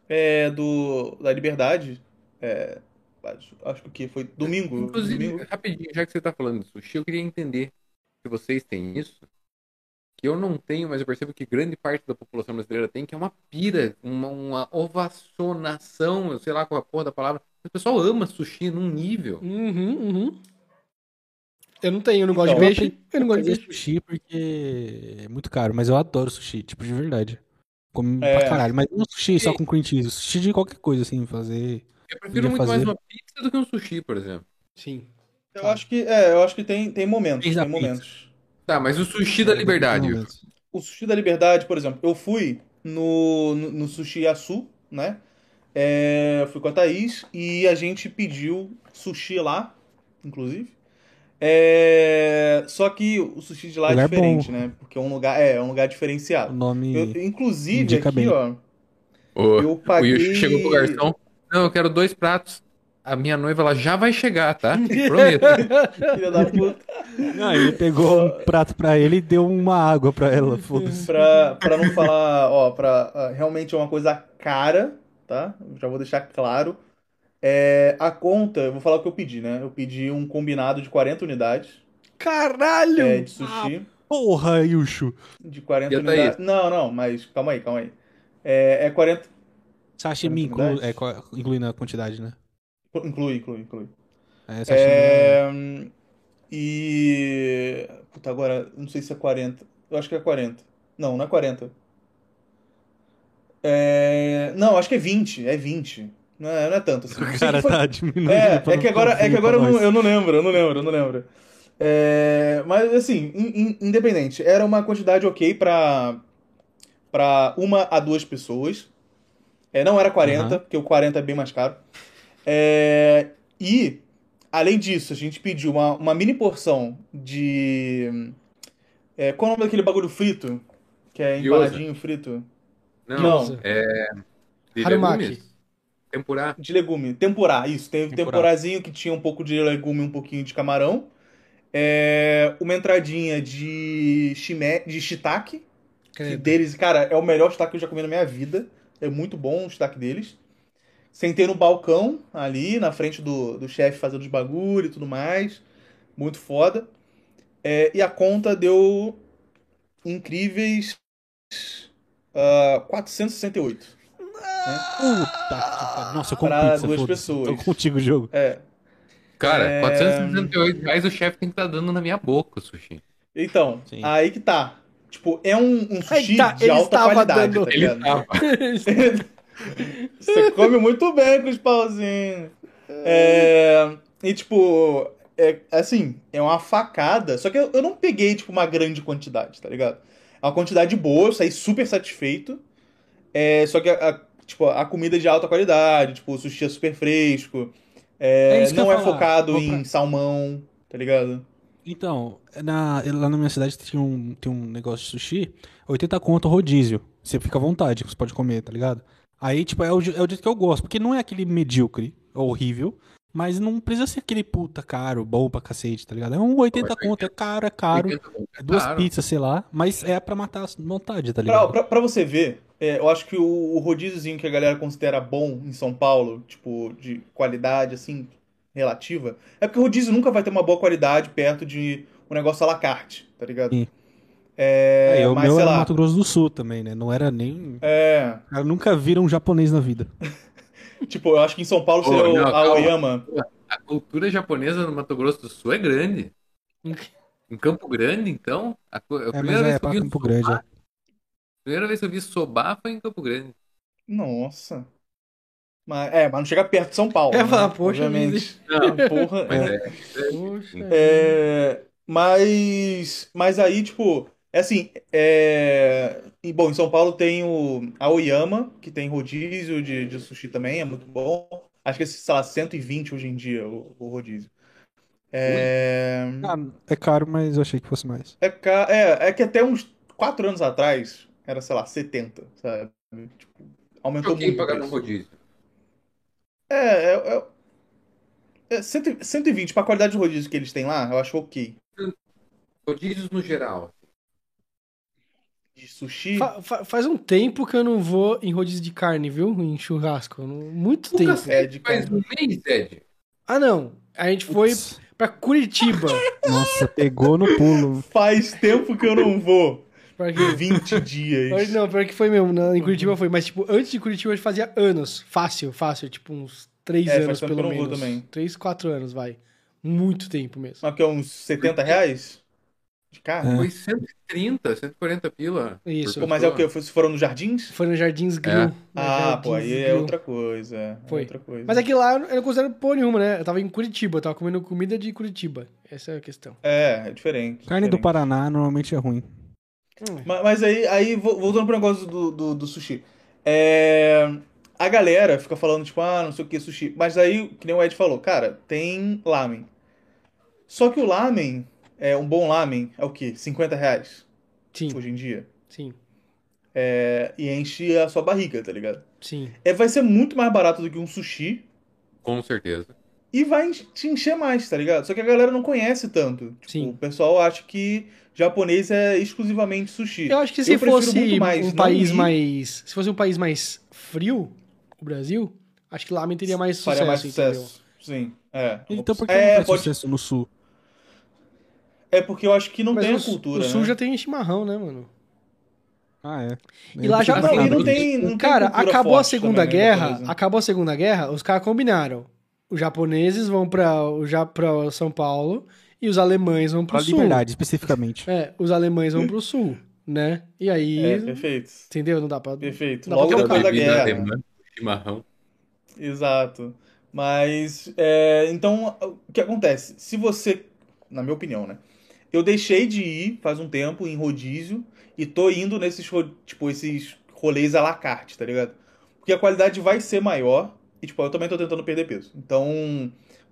é, do, da Liberdade. É, acho, acho que foi domingo. Inclusive, domingo. rapidinho, já que você tá falando de sushi, eu queria entender se vocês têm isso. Que eu não tenho, mas eu percebo que grande parte da população brasileira tem, que é uma pira, uma, uma ovacionação, eu sei lá qual é a porra da palavra. O pessoal ama sushi num nível. Uhum, uhum. Eu não tenho, eu não gosto Então, de eu peixe. Eu não gosto de peixe. sushi porque é muito caro, mas eu adoro sushi, tipo, de verdade. Como É. pra caralho, mas não sushi só com cream cheese, sushi de qualquer coisa, assim, fazer. Eu prefiro muito mais fazer. uma pizza do que um sushi, por exemplo. Sim. Eu acho que, é, eu acho que tem, tem momentos. A Tem momentos. Tá, mas o sushi da liberdade. O Sushi da Liberdade, por exemplo, eu fui no, no, no Sushi Asu, né? É, fui com a Thaís e a gente pediu sushi lá, inclusive. É, só que o sushi de lá é Lugar diferente, bom. né? Porque é um lugar, é, é um lugar O diferenciado. nome. Eu- inclusive, aqui, bem. ó, O, eu o paguei. Yushi chegou pro garçom. Não, eu quero dois pratos. A minha noiva, ela já vai chegar, tá? Prometo. Filha da puta. Não, ele pegou um prato pra ele e deu uma água pra ela, foda-se. Pra, pra não falar, ó, pra, ah, realmente é uma coisa cara, tá? Já vou deixar claro. É, a conta, eu vou falar o que eu pedi, né? Eu pedi um combinado de 40 unidades Caralho! é, de sushi. Porra, Yushu. De 40 E a Thaís? unidades. Não, não, mas calma aí, calma aí. É, é 40. Sashimi inclu... é, co- incluindo a quantidade, né? Inclui, inclui, inclui. É, é... É, e. Puta, agora, não sei se é 40. Eu acho que é 40. Não, não é 40. É... Não, acho que é 20. É 20. Não é, não é tanto assim. O cara Foi- tá diminuindo. É, é que agora, é que agora eu, não, eu não lembro, eu não lembro, eu não lembro. É, mas assim, in- in- independente, era uma quantidade ok pra, pra uma a duas pessoas. É, não era 40, Aham. porque o 40 é bem mais caro. É, e, além disso, a gente pediu uma, uma mini porção de. É, qual é o nome daquele bagulho frito? Que é Gyoza. empanadinho frito? Não, Não. é. De Harumaki. legumes? Tempurá. De legume. Tempurá, isso. Tem Tempurá. tempurazinho que tinha um pouco de legume e um pouquinho de camarão. É, uma entradinha de shime, de shiitake. Que deles, cara, é o melhor shiitake que eu já comi na minha vida. É muito bom o shiitake deles. Sentei no balcão ali, na frente do, do chefe fazendo os bagulho e tudo mais. Muito foda. É, e a conta deu incríveis ah, 468. Puta que pariu. Nossa, eu como Pra pizza, duas pessoas. Tô contigo o jogo. É. Cara, É. 468 reais o chefe tem que estar dando na minha boca, o sushi. Então, Sim. aí que tá. Tipo, é um, um sushi tá, de ele alta qualidade, dando- tá Ele ligado? tava. Você come muito bem com os pauzinhos. É, e, tipo, é, assim, é uma facada. Só que eu, eu não peguei, tipo, uma grande quantidade, tá ligado? É uma quantidade boa, eu saí super satisfeito. É, só que, a, a- tipo, a comida é de alta qualidade, tipo, o sushi é super fresco. É, É não é falar. focado Vou em pra- salmão, tá ligado? Então, na, lá na minha cidade tem um, tem um negócio de sushi, 80 conto rodízio. Você fica à vontade, você pode comer, tá ligado? Aí, tipo, é o, é o jeito que eu gosto, porque não é aquele medíocre, horrível, mas não precisa ser aquele puta caro, bom pra cacete, tá ligado? É um 80 Mas conto, é caro, é caro, 80 conto é duas caro. pizzas, sei lá, mas é pra matar a vontade, tá Pra, ligado? pra, pra você ver, é, eu acho que o, o rodíziozinho que a galera considera bom em São Paulo, tipo, de qualidade, assim, relativa, é porque o rodízio nunca vai ter uma boa qualidade perto de um negócio à la carte, tá ligado? Sim. É, É, o mas meu sei era lá. Mato Grosso do Sul também, né? Não era nem. É, Cara, nunca viram um japonês na vida. tipo, eu acho que em São Paulo seria o não. Aoyama. A cultura japonesa no Mato Grosso do Sul é grande. Em Campo Grande, então, a, a É, primeira mas vez é que eu vi Campo soba- Grande. é. primeira vez que eu vi sobá foi em Campo Grande. Nossa. Mas, é, mas não chega perto de São Paulo. É, né? fala, poxa, Obviamente. Não, Porra, mas é. é. Poxa. É, mas, mas aí, tipo, é assim, é, e, bom, em São Paulo tem o Aoyama, que tem rodízio de, de sushi também, é muito bom. Acho que é, sei lá, 120 hoje em dia o, o rodízio. É, Ah, é caro, mas eu achei que fosse mais. é, ca- é, é que até uns 4 anos atrás era, sei lá, 70, sabe? Tipo, aumentou Joguei muito o pagar no preço. rodízio. É, é, é, é 100 120 pra qualidade de rodízio que eles têm lá, eu acho ok. Rodízios no geral. De sushi. Fa- fa- faz um tempo que eu não vou em rodízio de carne, viu? Em churrasco. Muito O tempo. cacete de faz carne. um mês, Ed. Ah, não. A gente foi Putz, pra Curitiba. Nossa, pegou no pulo. Faz tempo que eu não vou. Pra quê? 20 dias. Não, pior que foi mesmo. na- Em Curitiba foi. Mas, tipo, antes de Curitiba fazia anos. Fácil, fácil. Tipo, uns três É, faz anos, pelo eu menos. também. Três, quatro anos, vai. Muito tempo mesmo. Mas que é uns 70 reais? De carne? É. Foi 130, 140 pila. Isso. Pô, mas é o quê? Se foram nos jardins? Foi no Jardins Grill. É. Ah, pô, Jardins aí é Grill. outra coisa. é Foi. outra coisa. Mas é que lá eu não considero porra nenhuma, né? Eu tava em Curitiba, eu tava comendo comida de Curitiba. Essa é a questão. É, é diferente. Carne do diferente. Paraná normalmente é ruim. Hum. Ma- Mas aí, aí vo- voltando pro negócio do, do, do sushi. É, A galera fica falando, tipo, ah, não sei o que, sushi. Mas aí, que nem o Ed falou, cara, tem lamen. Só que o lamen, é, um bom lamen, é o quê? 50 reais Sim, hoje em dia. sim, É, e enche a sua barriga, tá ligado? sim. É, vai ser muito mais barato do que um sushi Com certeza. e vai te encher mais, tá ligado? Só que a galera não conhece tanto. Tipo, Sim. O pessoal acha que japonês é exclusivamente sushi. Eu acho que se fosse muito mais um país ir- mais. Se fosse um país mais frio, o Brasil, acho que lamen teria mais sucesso, Faria mais entendeu? sucesso. Sim, é. Então por que é, não pode- sucesso no sul? é porque eu acho que não Mas tem o, a cultura, o sul né? já tem chimarrão, né, mano? Ah, é. E lá já Não, tem- e não tem, não tem Cara, cultura acabou a Segunda também, né, Guerra, japonesa. acabou a Segunda Guerra, os caras combinaram. Os japoneses vão pra, o São Paulo e os alemães vão pro Pra sul. liberdade, especificamente. É, os alemães vão pro sul. né? E aí, É, perfeito. entendeu? Não dá pra... Perfeito. Dá Logo depois da guerra. alemã, chimarrão. Exato. Mas, é, então, o que acontece? Se você, na minha opinião, né? Eu deixei de ir faz um tempo em rodízio e tô indo nesses, tipo, esses rolês à la carte, tá ligado? Porque a qualidade vai ser maior e, tipo, eu também tô tentando perder peso. Então,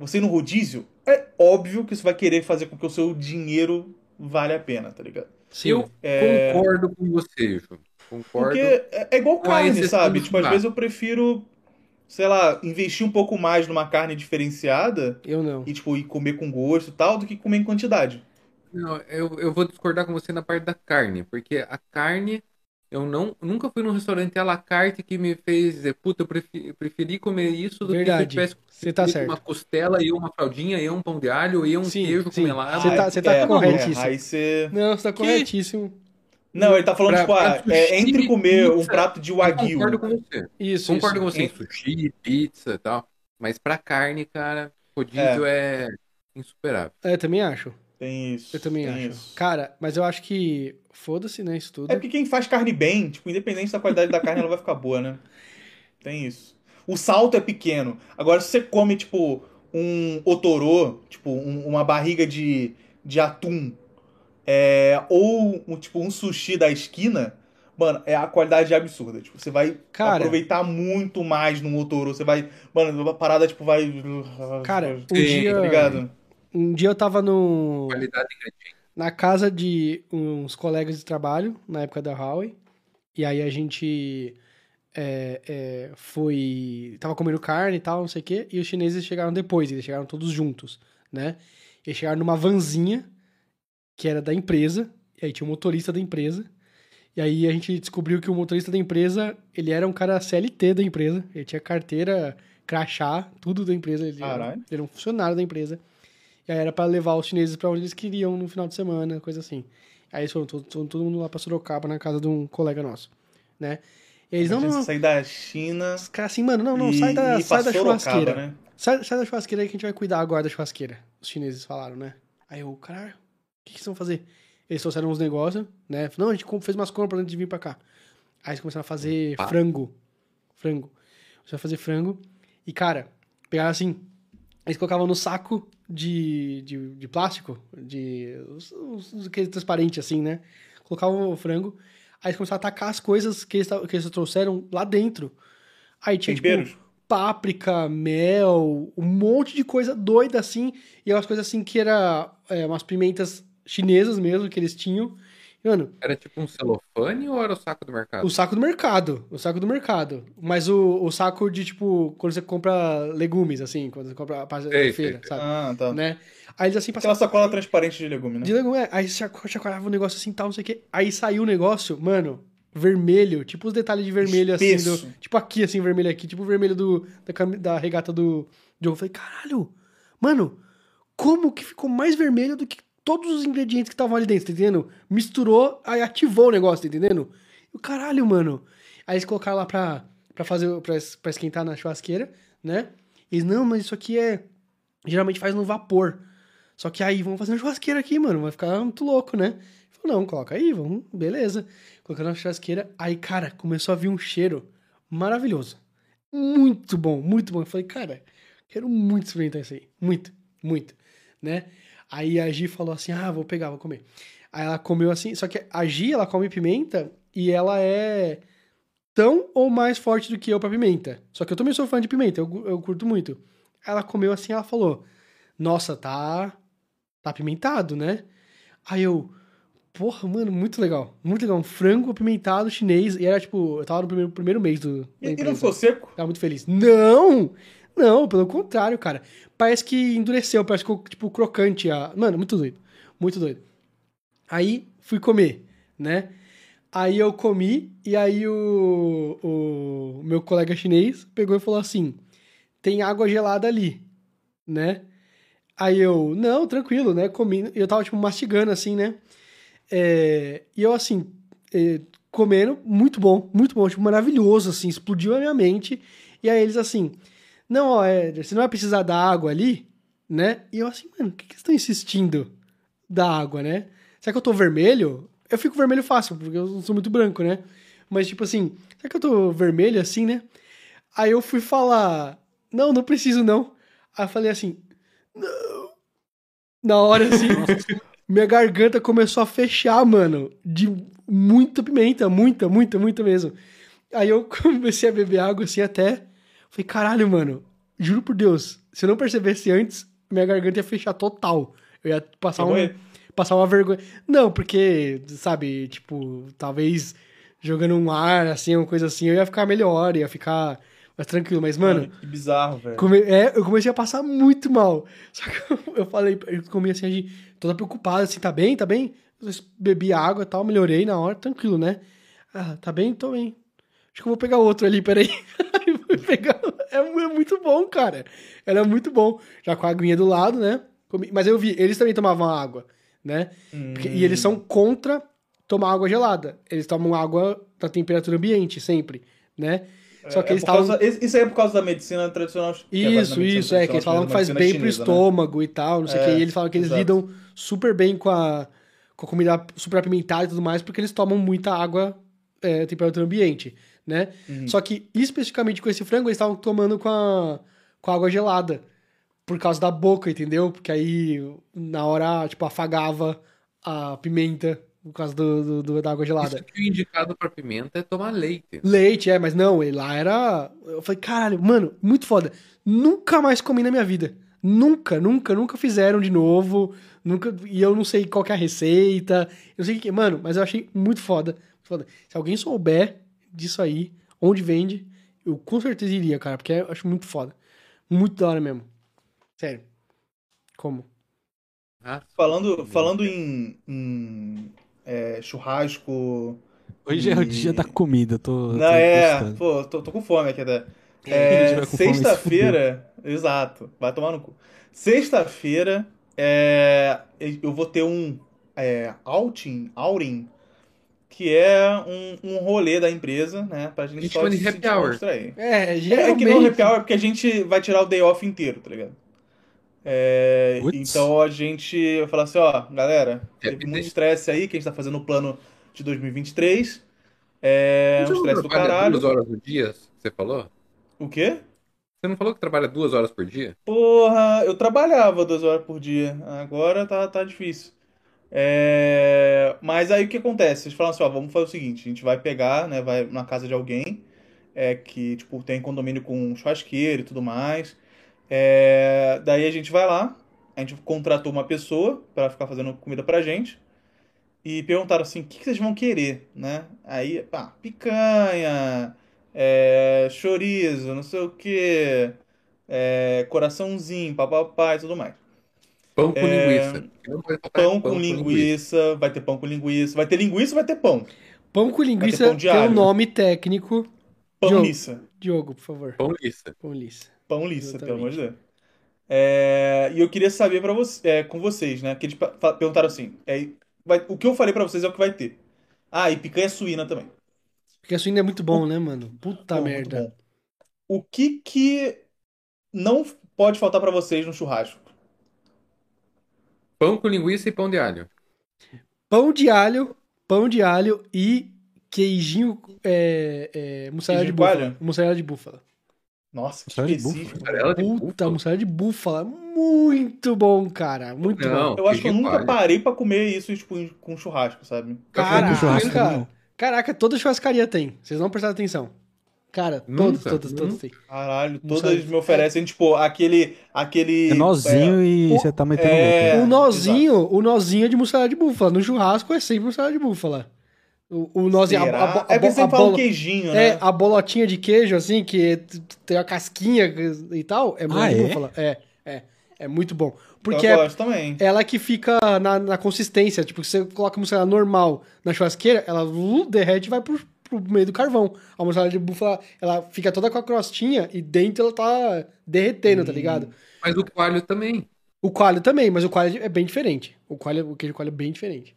você ir no rodízio, é óbvio que isso vai querer fazer com que o seu dinheiro vale a pena, tá ligado? Sim. Eu É, concordo com você, Ju. Concordo. Porque é, é igual carne, sabe? Tipo, às vezes eu prefiro, sei lá, investir um pouco mais numa carne diferenciada Eu não. e, tipo, ir comer com gosto e tal, do que comer em quantidade. Não, eu, eu vou discordar com você na parte da carne, porque a carne, eu não, nunca fui num restaurante à la carte que me fez dizer, puta, eu preferi, preferi comer isso do que se eu Verdade. tivesse Você tá certo. uma costela e uma fraldinha e um pão de alho e um Sim, queijo sim. com melado. Você tá- você tá é, corretíssimo. é, aí você... Não, você tá corretíssimo. Não, ele tá falando, Pra- tipo, ah, pra é, entre comer um pizza, prato de Eu wagyu. concordo com você. Isso, Concordo isso. com você em sushi, pizza e tal. Mas pra carne, cara, rodízio é, insuperável. É, também acho. Tem isso. Eu também acho. isso. Cara, mas eu acho que. Foda-se, né? Isso tudo. É porque quem faz carne bem, tipo, independente da qualidade da carne, ela vai ficar boa, né? Tem isso. O salto é pequeno. Agora, se você come, tipo, um otorô, tipo, um- uma barriga de, de atum, é, ou, um, tipo, um sushi da esquina, mano, é a qualidade é absurda. Tipo, você vai Cara. aproveitar muito mais no otorô. Você vai, mano, a parada, tipo, vai... Cara, um dia. Tá ligado? Um dia eu tava no. Qualidade na casa de uns colegas de trabalho, na época da Huawei. E aí a gente é, é, foi. Tava comendo carne e tal, não sei o quê. E os chineses chegaram depois, eles chegaram todos juntos, né? Eles chegaram numa vanzinha que era da empresa. E aí tinha o motorista da empresa. E aí a gente descobriu que o motorista da empresa, ele era um cara CLT da empresa. Ele tinha carteira, crachá, tudo da empresa. Ele, era, Caralho. ele era um funcionário da empresa. E aí era pra levar os chineses pra onde eles queriam no final de semana, coisa assim. Aí eles foram todo, todo, todo mundo lá pra Sorocaba, na casa de um colega nosso, né? E eles, não, não, não. sair da China Os caras assim, mano, não, não, e, sai da, sai da churrasqueira. né? Sai, sai da churrasqueira aí que a gente vai cuidar agora da churrasqueira. Os chineses falaram, né? Aí eu, caralho, o que, que vocês vão fazer? Eles trouxeram uns negócios, né? Não, a gente fez umas compras antes de vir pra cá. Aí eles começaram a fazer Opa. frango. Frango. Começaram a fazer frango. E, cara, pegaram assim. Eles colocavam no saco de, de, de plástico, de. Aquele transparente assim, né? Colocavam o frango. Aí eles começaram a atacar as coisas que eles, que eles trouxeram lá dentro. Aí tinha, tipo, páprica, mel, um monte de coisa doida assim. E umas coisas assim que era é, umas pimentas chinesas mesmo que eles tinham. Mano, Era tipo um celofane ou era o saco do mercado? o saco do mercado. O saco do mercado. Mas o, o saco de, tipo, quando você compra legumes, assim, quando você compra a parte da feira, sei, sabe? Ah, tá. Né? Aí eles assim Aquela passavam. sacola transparente de legume, né? De legume, é. Aí você chacoalhava o negócio assim, tal, não sei o quê. Aí saiu o negócio, mano, vermelho, tipo os detalhes de vermelho assim, Espesso. do, tipo aqui, assim, vermelho aqui, tipo o vermelho do, da, da regata do Diogo. Eu falei, caralho, mano, como que ficou mais vermelho do que todos os ingredientes que estavam ali dentro, tá entendendo? Misturou, aí ativou o negócio, tá entendendo? E o caralho, mano. Aí eles colocaram lá pra, pra fazer, pra, pra esquentar na churrasqueira, né? E eles, não, mas isso aqui é, geralmente faz no vapor. Só que aí, vamos fazer na churrasqueira aqui, mano, vai ficar muito louco, né? Falou, não, coloca aí, vamos, beleza. Colocando na churrasqueira, aí, cara, começou a vir um cheiro maravilhoso. Muito bom, muito bom. Eu falei, cara, quero muito experimentar isso aí. Muito, muito, né? Aí a Gi falou assim, ah, vou pegar, vou comer. Aí ela comeu assim, só que a Gi, ela come pimenta e ela é tão ou mais forte do que eu pra pimenta. Só que eu também sou fã de pimenta, eu, eu curto muito. Ela comeu assim, ela falou, nossa, tá, tá apimentado, né? Aí eu, porra, mano, muito legal, muito legal. Um frango apimentado chinês, e era tipo, eu tava no primeiro, primeiro mês do. E, e não ficou seco? Tava muito feliz. Não! Não, pelo contrário, cara. Parece que endureceu, parece que ficou, tipo, crocante. A... Mano, muito doido. Muito doido. Aí, fui comer, né? Aí eu comi, e aí o, o meu colega chinês pegou e falou assim, tem água gelada ali, né? Aí eu, não, tranquilo, né? Comi, eu tava, tipo, mastigando, assim, né? É, e eu, assim, é, comendo, muito bom, muito bom, tipo, maravilhoso, assim, explodiu a minha mente. E aí eles assim, não, ó, é, você não vai precisar da água ali, né? E eu assim, mano, por que, que eles estão insistindo da água, né? Será que eu tô vermelho? eu fico vermelho fácil, porque eu não sou muito branco, né? Mas, tipo assim, será que eu tô vermelho assim, né? Aí eu fui falar, não, não preciso não. Aí eu falei assim, não. Na hora, assim, minha garganta começou a fechar, mano, de muita pimenta, muita, muita, muita mesmo. Aí eu comecei a beber água assim até. Falei, caralho, mano, juro por Deus, se eu não percebesse antes, minha garganta ia fechar total. Eu ia passar, um, passar uma vergonha. Não, porque, sabe, tipo, talvez jogando um ar, assim, uma coisa assim, eu ia ficar melhor, ia ficar mais tranquilo. Mas, mano. que bizarro, velho. Come... É, eu comecei a passar muito mal. Só que eu falei, eu comecei assim, a gente, toda preocupada, assim, tá bem, tá bem? Eu bebi água e tal, melhorei na hora, tranquilo, né? Ah, tá bem? Tô bem. Acho que eu vou pegar outro ali, peraí. pegar... É, é muito bom, cara. Era muito bom. Já com a aguinha do lado, né? Mas eu vi, eles também tomavam água, né? Hum. E eles são contra tomar água gelada. Eles tomam água da temperatura ambiente, sempre, né? Só que é eles estavam. Isso aí é por causa da medicina tradicional. Isso, medicina isso, é, que eles falam que faz bem chinesa, pro né? estômago né? e tal, não sei o é, que. E eles falam que eles exato. lidam super bem com a, com a comida super apimentada e tudo mais, porque eles tomam muita água é, temperatura ambiente, né? Uhum. Só que, especificamente com esse frango, eles estavam tomando com a, com a água gelada por causa da boca, entendeu? Porque aí, na hora, tipo, afagava a pimenta por causa do, do, do da água gelada. Isso que o indicado pra pimenta é tomar leite. Leite, é, mas não, lá era... Eu falei, caralho, mano, muito foda. Nunca mais comi na minha vida. Nunca, nunca, nunca fizeram de novo. Nunca, e eu não sei qual é a receita. Eu não sei o que. Mano, mas eu achei muito foda, muito foda. Se alguém souber disso aí, onde vende, eu com certeza iria, cara, porque eu acho muito foda. Muito da hora mesmo. Sério. Como? Ah, falando, falando em, em é, churrasco. Hoje e... é o dia da comida, tô. Não, tô é, pô, tô, tô, com fome aqui até. É, Sexta-feira. Exato, vai tomar no cu. Sexta-feira, é, eu vou ter um é, outing, outing, que é um, um rolê da empresa, né? Pra gente, a gente só de happy hour. É, geralmente... é que não happy hour porque a gente vai tirar o day off inteiro, tá ligado? É, então a gente vai falar assim, ó, galera, teve muito estresse aí, que a gente tá fazendo o plano de 2023. É um estresse do caralho. duas horas do dia, você falou? O quê? Você não falou que trabalha duas horas por dia? Porra, eu trabalhava duas horas por dia. Agora tá, tá difícil. É... Mas aí o que acontece? Eles falam assim, ó, vamos fazer o seguinte, a gente vai pegar, né, vai na casa de alguém é, que, tipo, tem condomínio com churrasqueiro e tudo mais. É, daí a gente vai lá, a gente contratou uma pessoa para ficar fazendo comida pra gente e perguntaram assim, o que, que vocês vão querer, né? Aí, pá, picanha, é, chorizo, não sei o que, é, coraçãozinho, papapá e tudo mais. Pão com é, linguiça. Pão, pão com, linguiça, linguiça, vai ter pão com linguiça, vai ter linguiça, vai ter pão. Pão com linguiça tem um nome técnico. Pão lissa. Diogo, por favor. Pão lissa. Pão lissa. Pão lissa, pelo amor de Deus. É, e eu queria saber para você, é, com vocês, né? Que eles perguntaram assim: é, vai, o que eu falei para vocês é o que vai ter. Ah, e picanha suína também. Picanha suína é muito bom, né, mano? Puta bom, merda. O que que não pode faltar para vocês no churrasco? Pão com linguiça e pão de alho. Pão de alho, pão de alho e queijinho é, é, mussarela de búfala. Mussarela de búfala. Nossa, que específico. Puta, mussarela de búfala. Muito bom, cara. Muito não, bom. Eu acho que eu nunca parei pra comer isso tipo, com churrasco, sabe? Caraca, caraca, toda churrascaria tem. Vocês não prestaram atenção. Cara, todos, todos, todos tem. Caralho, todas me oferecem, tipo, aquele. aquele é nozinho é, e você tá metendo é, O nozinho, exato. o nozinho é de mussarela de búfala. No churrasco é sempre mussarela de búfala. O, o nozinho, a, a, a, é porque você fala um queijinho, né? É, a bolotinha de queijo, assim, que tem a casquinha e tal, é muito ah, é? búfala. É, é. É muito bom. Porque eu gosto também. ela que fica na, na consistência. Tipo, você coloca a mussarela normal na churrasqueira, ela uh, derrete e vai pro, pro meio do carvão. A mussarela de búfala, ela fica toda com a crostinha e dentro ela tá derretendo, hum. tá ligado? Mas o coalho também. O coalho também, mas o coalho é bem diferente. O, coalho, o queijo coalho é bem diferente.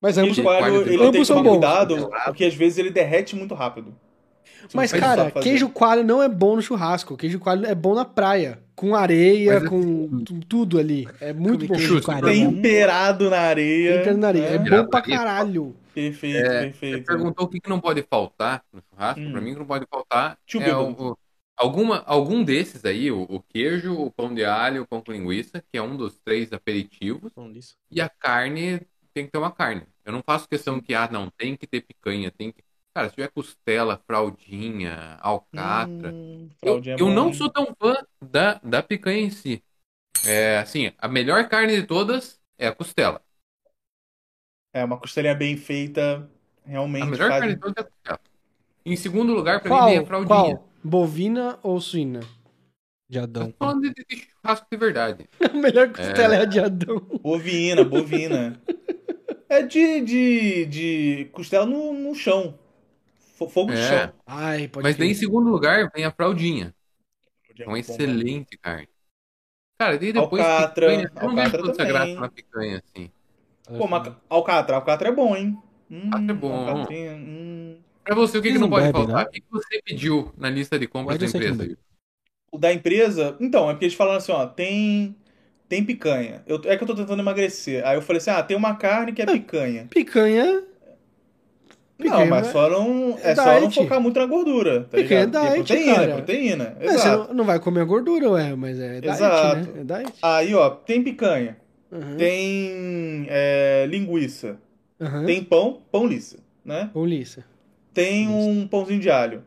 Mas ambos, o coalho, ele ambos tem que tomar cuidado, porque às vezes ele derrete muito rápido. Mas, Mas cara, queijo coalho não é bom no churrasco. Queijo coalho é bom na praia. Com areia, Mas, com tu- tudo ali. É muito bom. queijo coalho. Temperado na areia. Temperado na areia. É né? bom pra caralho. Perfeito, É, Você perfeito. perguntou o que, que não pode faltar no churrasco. Hum. Pra mim, que não pode faltar Tio é o- alguma, algum desses aí, o, o queijo, o pão de alho, o pão com linguiça, que é um dos três aperitivos, e a carne tem que ter uma carne. Eu não faço questão que, ah, não, tem que ter picanha, tem que. Cara, se tiver costela, fraldinha, alcatra. Hum, Eu, é eu não sou tão fã da, da picanha em si. É, assim, a melhor carne de todas é a costela. É, uma costelinha bem feita, realmente A melhor faz... carne de todas é a costela. Em segundo lugar, pra mim, vem a Qual? fraldinha. Qual? Bovina ou suína? De Tô Adão. falando de, de churrasco de verdade. A melhor costela é, a de Adão. Bovina, bovina. é de, de, de costela no, no chão. Fo- Fogo de É. chão. Ai, pode Mas daí, em segundo lugar, vem a fraldinha. É uma Bom, excelente carne. Cara, daí depois Alcatra, picanha, eu não vejo alcatra tanta também. graça na picanha, assim. Pô, mas alcatra, alcatra é bom, hein? Hum, Alcatra é bom. alcatrinha, hum. Pra você, o que, que Não não pode bebe, faltar? né? O que você pediu na lista de compras Pode da empresa? O da empresa, então, é porque eles falaram assim, ó, tem tem picanha. Eu, é que eu tô tentando emagrecer. Aí eu falei assim, ah, tem uma carne que é picanha. Picanha. Não, Picanha mas é- só não, é é só não focar muito na gordura, tá é ligado? Porque diet, proteína, cara. proteína, Mas você exato. não, não vai comer a gordura, ué, mas é diet, Exato. né? É diet. Aí, ó, tem picanha, Uhum. tem é, linguiça, Uhum. tem pão, pão liça, né? Ou liça. Tem um pãozinho de alho,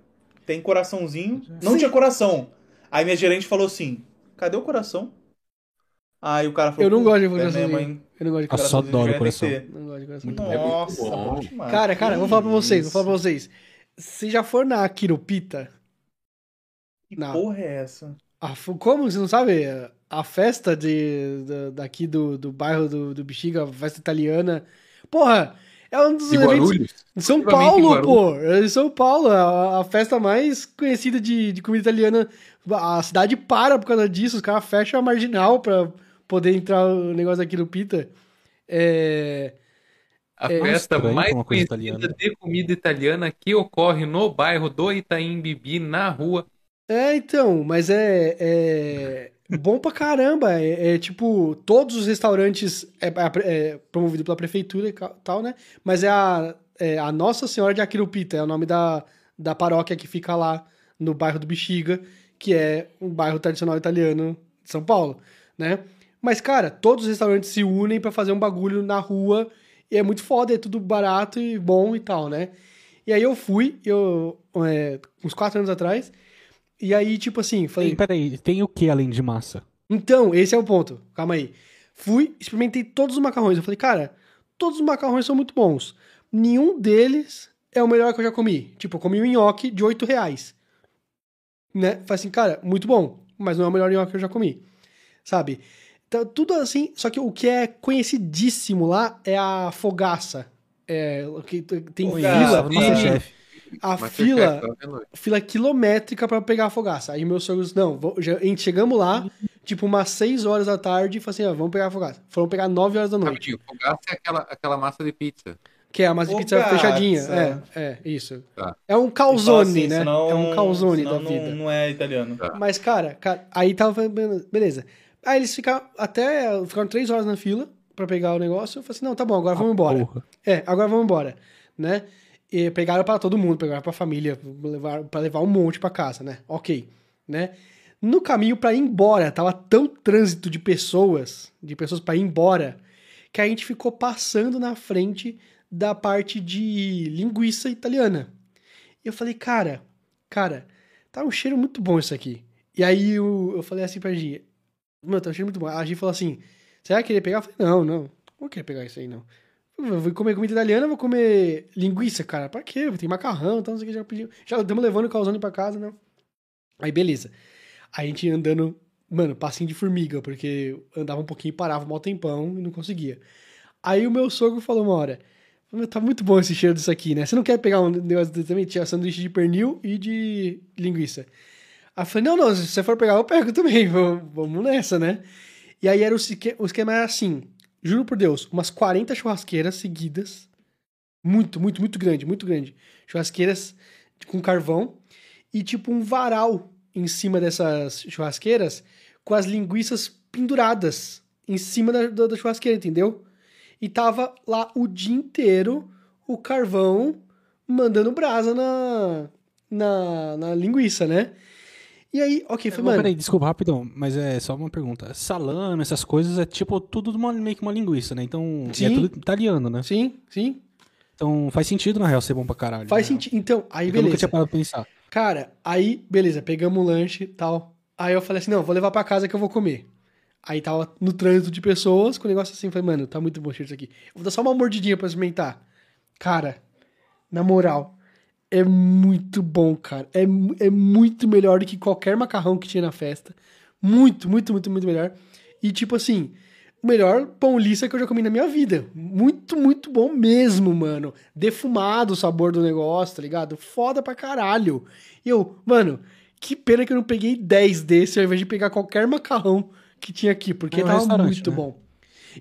tem coraçãozinho. Não Sim. tinha coração. Aí minha gerente falou assim: cadê o coração? Aí o cara falou: Eu não "Pô, gosto de é mesmo, coraçãozinho. hein? Eu não gosto de Nossa, coração. só adoro coração. que ter." Não gosto de coração. Muito. Nossa, bom. bom demais. Cara, cara, vou falar pra vocês, vou falar pra vocês. Se já for na Quiropita, Que Não. porra é essa? a como você não sabe? A festa de, da- daqui do, do bairro do, do Bexiga, a festa italiana. Porra, é um dos De eventos. Em São Paulo, pô. É em São Paulo, a, a festa mais conhecida de, de comida italiana. A cidade para por causa disso. Os caras fecham a marginal pra poder entrar o negócio aqui no Pita. É. A É festa estranho mais conhecida italiana. de comida italiana que ocorre no bairro do Itaim Bibi, na rua. É, então, mas é, é bom pra caramba. É, é, tipo, todos os restaurantes é, é- é promovido pela prefeitura e tal, né? Mas é a, é a Nossa Senhora de Aquirupita, é o nome da, da paróquia que fica lá no bairro do Bexiga, que é um bairro tradicional italiano de São Paulo, né? Mas, cara, todos os restaurantes se unem pra fazer um bagulho na rua e é muito foda, é tudo barato e bom e tal, né? E aí eu fui, eu, é, uns quatro anos atrás, e aí, tipo assim, falei, Tem, peraí, tem o que além de massa? então, esse é o ponto. Calma aí. Fui, experimentei todos os macarrões. Eu falei, cara, todos os macarrões são muito bons. Nenhum deles é o melhor que eu já comi. Tipo, eu comi um nhoque de 8 reais. Né? Falei assim, cara, muito bom, mas não é o melhor nhoque que eu já comi. Sabe? Então, tudo assim, só que o que é conhecidíssimo lá é a fogaça. É, o que tem Fogaça, fila. A Masterchef, fila, tá fila quilométrica pra pegar a fogaça. Aí meus sogros, não, vou- já- a gente chegamos lá, tipo umas 6 horas da tarde, e falou assim, ó, vamos pegar a fogaça. Foram pegar 9 horas da noite. Rapidinho, fogaça é aquela, aquela massa de pizza. Que é a massa de pizza Fogaça. fechadinha. É, é, isso. Tá. É um calzone, assim, né? senão- é um calzone senão da não- vida. Não é italiano. Tá. Mas, cara, cara, aí tava. Beleza. Aí eles ficaram até. Ficaram três horas na fila pra pegar o negócio. Eu falei assim: não, tá bom, agora vamos embora. Porra. É, agora vamos embora. Né? E pegaram pra todo mundo, pegaram pra família, levar, pra levar um monte pra casa, né? Ok. Né? No caminho pra ir embora, tava tão trânsito de pessoas, de pessoas pra ir embora, que a gente ficou passando na frente da parte de linguiça italiana. E eu falei, cara, cara, tá um cheiro muito bom isso aqui. E aí eu, eu falei assim pra Gi, mano, tá cheiro muito bom. A Gi falou assim, você vai querer pegar? Eu falei, não, não, não querer pegar isso aí, não. Eu vou comer comida italiana, vou comer linguiça, cara. Pra quê? Tem macarrão, então não sei o que, já pedi. Já estamos levando o calzone pra casa, não. Aí, beleza. A gente andando, mano, passinho de formiga, porque andava um pouquinho e parava um mó tempão e não conseguia. Aí o meu sogro falou uma hora, "Meu, tá muito bom esse cheiro disso aqui, né? Você não quer pegar um negócio também? Tinha sanduíche de pernil e de linguiça. Aí falei, não, não, se você for pegar, eu pego também, vamos, nessa, né? E aí era o, o esquema era assim, juro por Deus, umas 40 churrasqueiras seguidas, muito, muito, muito grande, muito grande. Churrasqueiras com carvão, e tipo um varal em cima dessas churrasqueiras com as linguiças penduradas em cima da, da, da churrasqueira, entendeu? E tava lá o dia inteiro o carvão mandando brasa na, na, na linguiça, né? E aí, ok, foi, Mas, mano. Peraí, desculpa, rapidão, mas é só uma pergunta. Salame, essas coisas, é tipo tudo uma, meio que uma linguiça, né? Então, é Sim. tudo italiano, né? Sim, sim. Então faz sentido, na real, ser bom pra caralho. Faz real. sentido. Então, aí É que Eu nunca beleza. tinha parado pra pensar. Cara, aí, beleza, pegamos o lanche e tal. Aí eu falei assim, não, vou levar pra casa que eu vou comer. Aí tava no trânsito de pessoas com o negócio assim, falei, mano, tá muito bom cheiro isso aqui. Vou dar só uma mordidinha pra experimentar. Cara, na moral, é muito bom, cara. É, é muito melhor do que qualquer macarrão que tinha na festa. Muito, muito, muito, muito melhor. E tipo assim, o melhor pão liça que eu já comi na minha vida. Muito, muito bom mesmo, mano. Defumado o sabor do negócio, tá ligado? Foda pra caralho. E eu, mano, que pena que eu não peguei 10 desse ao invés de pegar qualquer macarrão que tinha aqui, porque É um tava muito né? bom.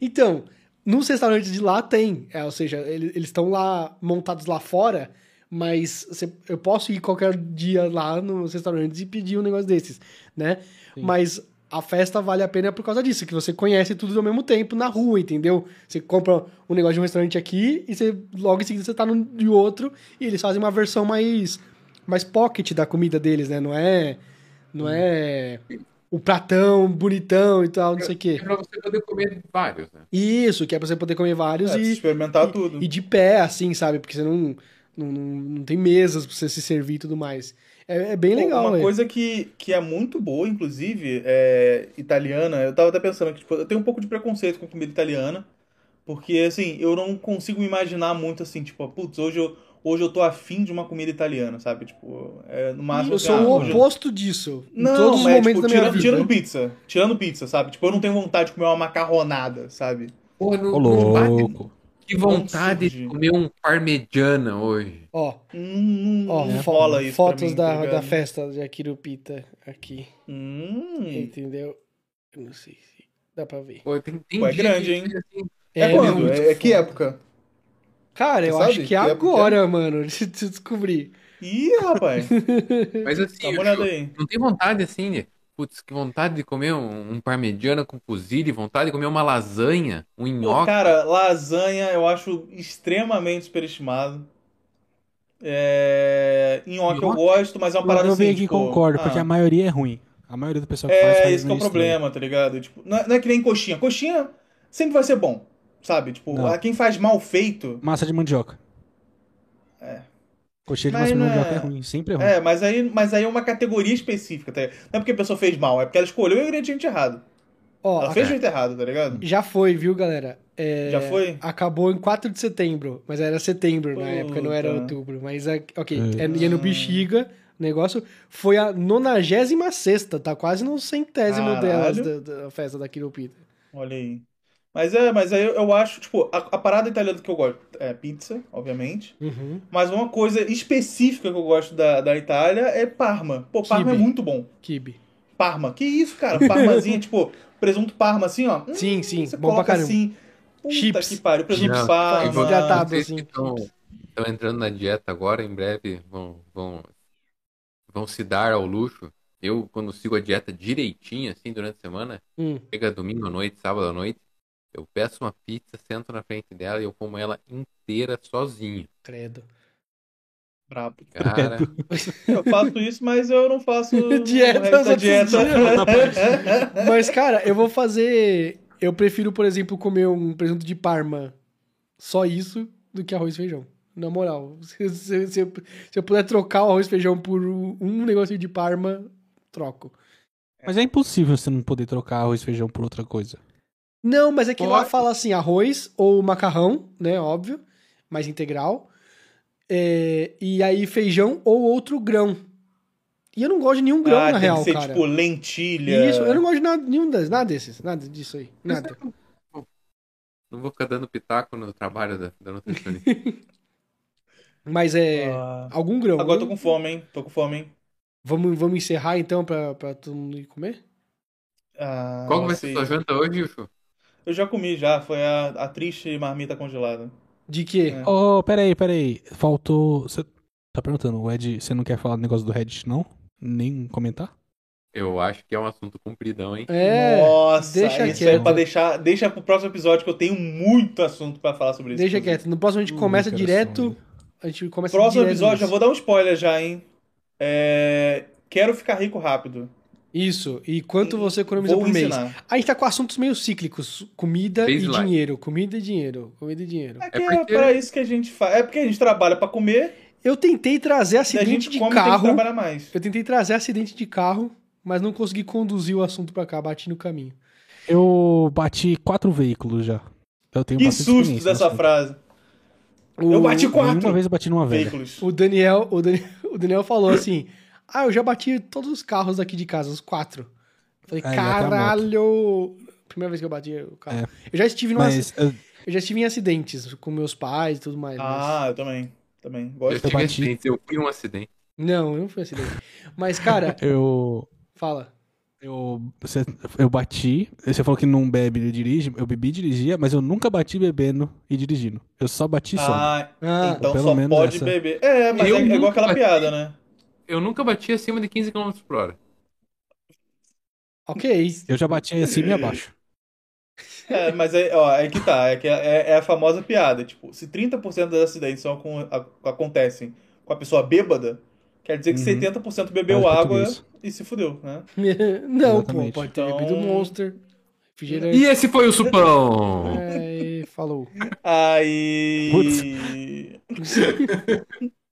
Então, nos restaurantes de lá tem, é, ou seja, ele- eles estão lá montados lá fora, mas eu posso ir qualquer dia lá nos restaurantes e pedir um negócio desses, né? Mas a festa vale a pena por causa disso, que você conhece tudo ao mesmo tempo na rua, entendeu? Você compra um negócio de um restaurante aqui e você logo em seguida você tá no de outro e eles fazem uma versão mais mais pocket da comida deles, né? Não é não é o pratão bonitão e tal, não sei o quê. É pra você poder comer vários, né? Isso, que é pra você poder comer vários É, e, experimentar e- tudo. e de pé, assim, sabe? Porque você não, não, não, não tem mesas pra você se servir e tudo mais. É, é bem legal, Uma coisa que, que é muito boa, inclusive, é italiana. Eu tava até pensando que, tipo, eu tenho um pouco de preconceito com comida italiana. Porque, assim, eu não consigo me imaginar muito assim, tipo, putz, hoje eu, hoje eu tô afim de uma comida italiana, sabe? Tipo, é, no máximo. Eu assim, sou ah, o hoje oposto disso. em Não, todos os momentos tipo, da minha tirando, vida. tirando pizza. Tirando pizza, sabe? Tipo, eu não tenho vontade de comer uma macarronada, sabe? Porra, não, Ô, não bate. louco. Que vontade de comer um parmegiana hoje. Ó, Hum, ó, fo- rola isso. fotos mim, da, tá da festa de Akirupita aqui. Hum. Entendeu? Eu não sei se dá pra ver. Pô, tem, tem Pô, é grande, hein? assim, É, meu, quando? É, é que época? Cara, eu Você sabe acho que que é agora, mano, de de descobrir. Ih, rapaz. Mas assim, Dá uma eu- olhada aí. não tem vontade assim de. Putz, que vontade de comer um, um parmegiana com fusilli, vontade de comer uma lasanha, um Pô, nhoque. cara, lasanha eu acho extremamente superestimado. É... Nhoque eu gosto, mas é uma Eu, parada eu assim, aqui e tipo, concordo, ah, porque a maioria é ruim. A maioria do pessoal que faz É, faz esse que é o meio problema, tá ligado? Tipo, não, é, não é que nem coxinha. Coxinha sempre vai ser bom, sabe? Tipo, Não. a quem faz mal feito... Massa de mandioca. É. Coxinha de Mas de mandioca é- é ruim, sempre é ruim. É, mas aí, mas aí é uma categoria específica, tá? Não é porque a pessoa fez mal, é porque ela escolheu o ingrediente errado. Ó, Ela fez o jeito errado, tá ligado? já foi, viu, galera? É, Já foi? Acabou em 4 de setembro, mas era setembro na época, não era outubro. Mas, é- ok, É. é, ia no Bexiga, o negócio foi a 96 tá quase no centésimo Caralho. delas da, da festa da Quiropita. Olha aí. Mas é, mas aí eu, eu acho, tipo, a, a parada italiana que eu gosto é pizza, obviamente. Uhum. Mas uma coisa específica que eu gosto da, da Itália é Parma. Pô, Parma Quibe. é muito bom. Kibe. Parma. Que isso, cara? Parmazinha, tipo, presunto Parma assim, ó. Hum, Sim, sim, Você bom pra assim. Puta Chips. que pariu. Presunto Não, Parma. vou- Hidratado. vocês assim. que estão estão entrando na dieta agora, em breve vão, vão, vão se dar ao luxo. Eu, quando sigo a dieta direitinho, assim, durante a semana, Hum. chega domingo à noite, sábado à noite, eu peço uma pizza, sento na frente dela e eu como ela inteira sozinho. Credo. Brabo. Cara, Eu faço isso, mas eu não faço Dieta dieta. Mas, cara, eu vou fazer. Eu prefiro, por exemplo, comer um presunto de Parma só isso do que arroz e feijão. Na moral, se, se- se eu, se eu puder trocar o arroz e feijão por um um negocinho de Parma, troco. Mas é impossível você não poder trocar arroz e feijão por outra coisa. Não, mas é que lá fala assim, arroz ou macarrão, né, óbvio, mais integral. É, e aí feijão ou outro grão. E eu não gosto de nenhum grão, ah, na tem real, que ser cara. tipo lentilha. Isso, eu não gosto de nada, nenhum das, nada desses, nada disso aí, nada. não vou ficar dando pitaco no trabalho da, da nutricionista. Mas é Ah, algum grão. Agora eu tô com fome, hein? Tô com fome, hein? Vamos, vamos encerrar então pra, pra todo mundo ir comer? Ah, Qual vai ser sua janta hoje, Yuxu? Eu já comi já, foi a, a triste marmita congelada. De quê? É. Oh, peraí, peraí. Faltou. Você Tá perguntando, o Ed, você não quer falar do negócio do Reddit, não? Nem comentar? Eu acho que é um assunto compridão, hein? É, Nossa, deixa isso quieto. é pra deixar. Deixa pro próximo episódio que eu tenho muito assunto pra falar sobre isso. Deixa inclusive. quieto. No próximo a gente Ui, começa direto. sonho. A gente começa Próximo direto episódio, nisso. já vou dar um spoiler já, hein? É, Quero ficar rico rápido. Isso. E quanto você economiza Vou por mês? ensinar. A gente tá com assuntos meio cíclicos. Comida e dinheiro. Comida e dinheiro. Comida e dinheiro. É, que É é, porque- pra isso que a gente faz. É porque a gente trabalha pra comer Eu tentei trazer e a acidente gente de come tem que carro. trabalhar mais. Eu tentei trazer acidente de carro, mas não consegui conduzir o assunto pra cá. Bati no caminho. Eu bati quatro veículos já. Eu tenho Que bastante susto experiência dessa frase. O, Eu bati Uma quatro vez eu bati numa velha. veículos. O Daniel, o Daniel, o Daniel falou assim: Ah, eu já bati todos os carros daqui de casa, os quatro. Eu falei, caralho! Primeira vez que eu bati o carro. É. Eu já estive numa, Mas eu, eu já estive em acidentes com meus pais e tudo mais. mas- Ah, eu também. Também. Eu Gosto. tive bati. acidente, eu fui um acidente. Não, não foi acidente. Mas, cara, eu, fala. eu, você- eu bati. Você falou que não bebe e dirige. Eu bebi e dirigia, mas eu nunca bati bebendo e dirigindo. Eu só bati só. Ah, Ah, então pelo só menos pode essa. beber. É, mas Eu é, é igual aquela bati. piada, né? Eu nunca bati acima de 15 km por hora. ok. Eu já bati acima e abaixo. É, mas é, ó, é que tá. É, que é, é a famosa piada. Tipo, se 30% dos acidentes são com, a- acontecem com a pessoa bêbada, quer dizer que Uhum. 70% bebeu Mais água e se fudeu, né? não, pô, pode ter Então- bebido Monster. Refrigerante. E esse foi o supão! É, e falou. Aí.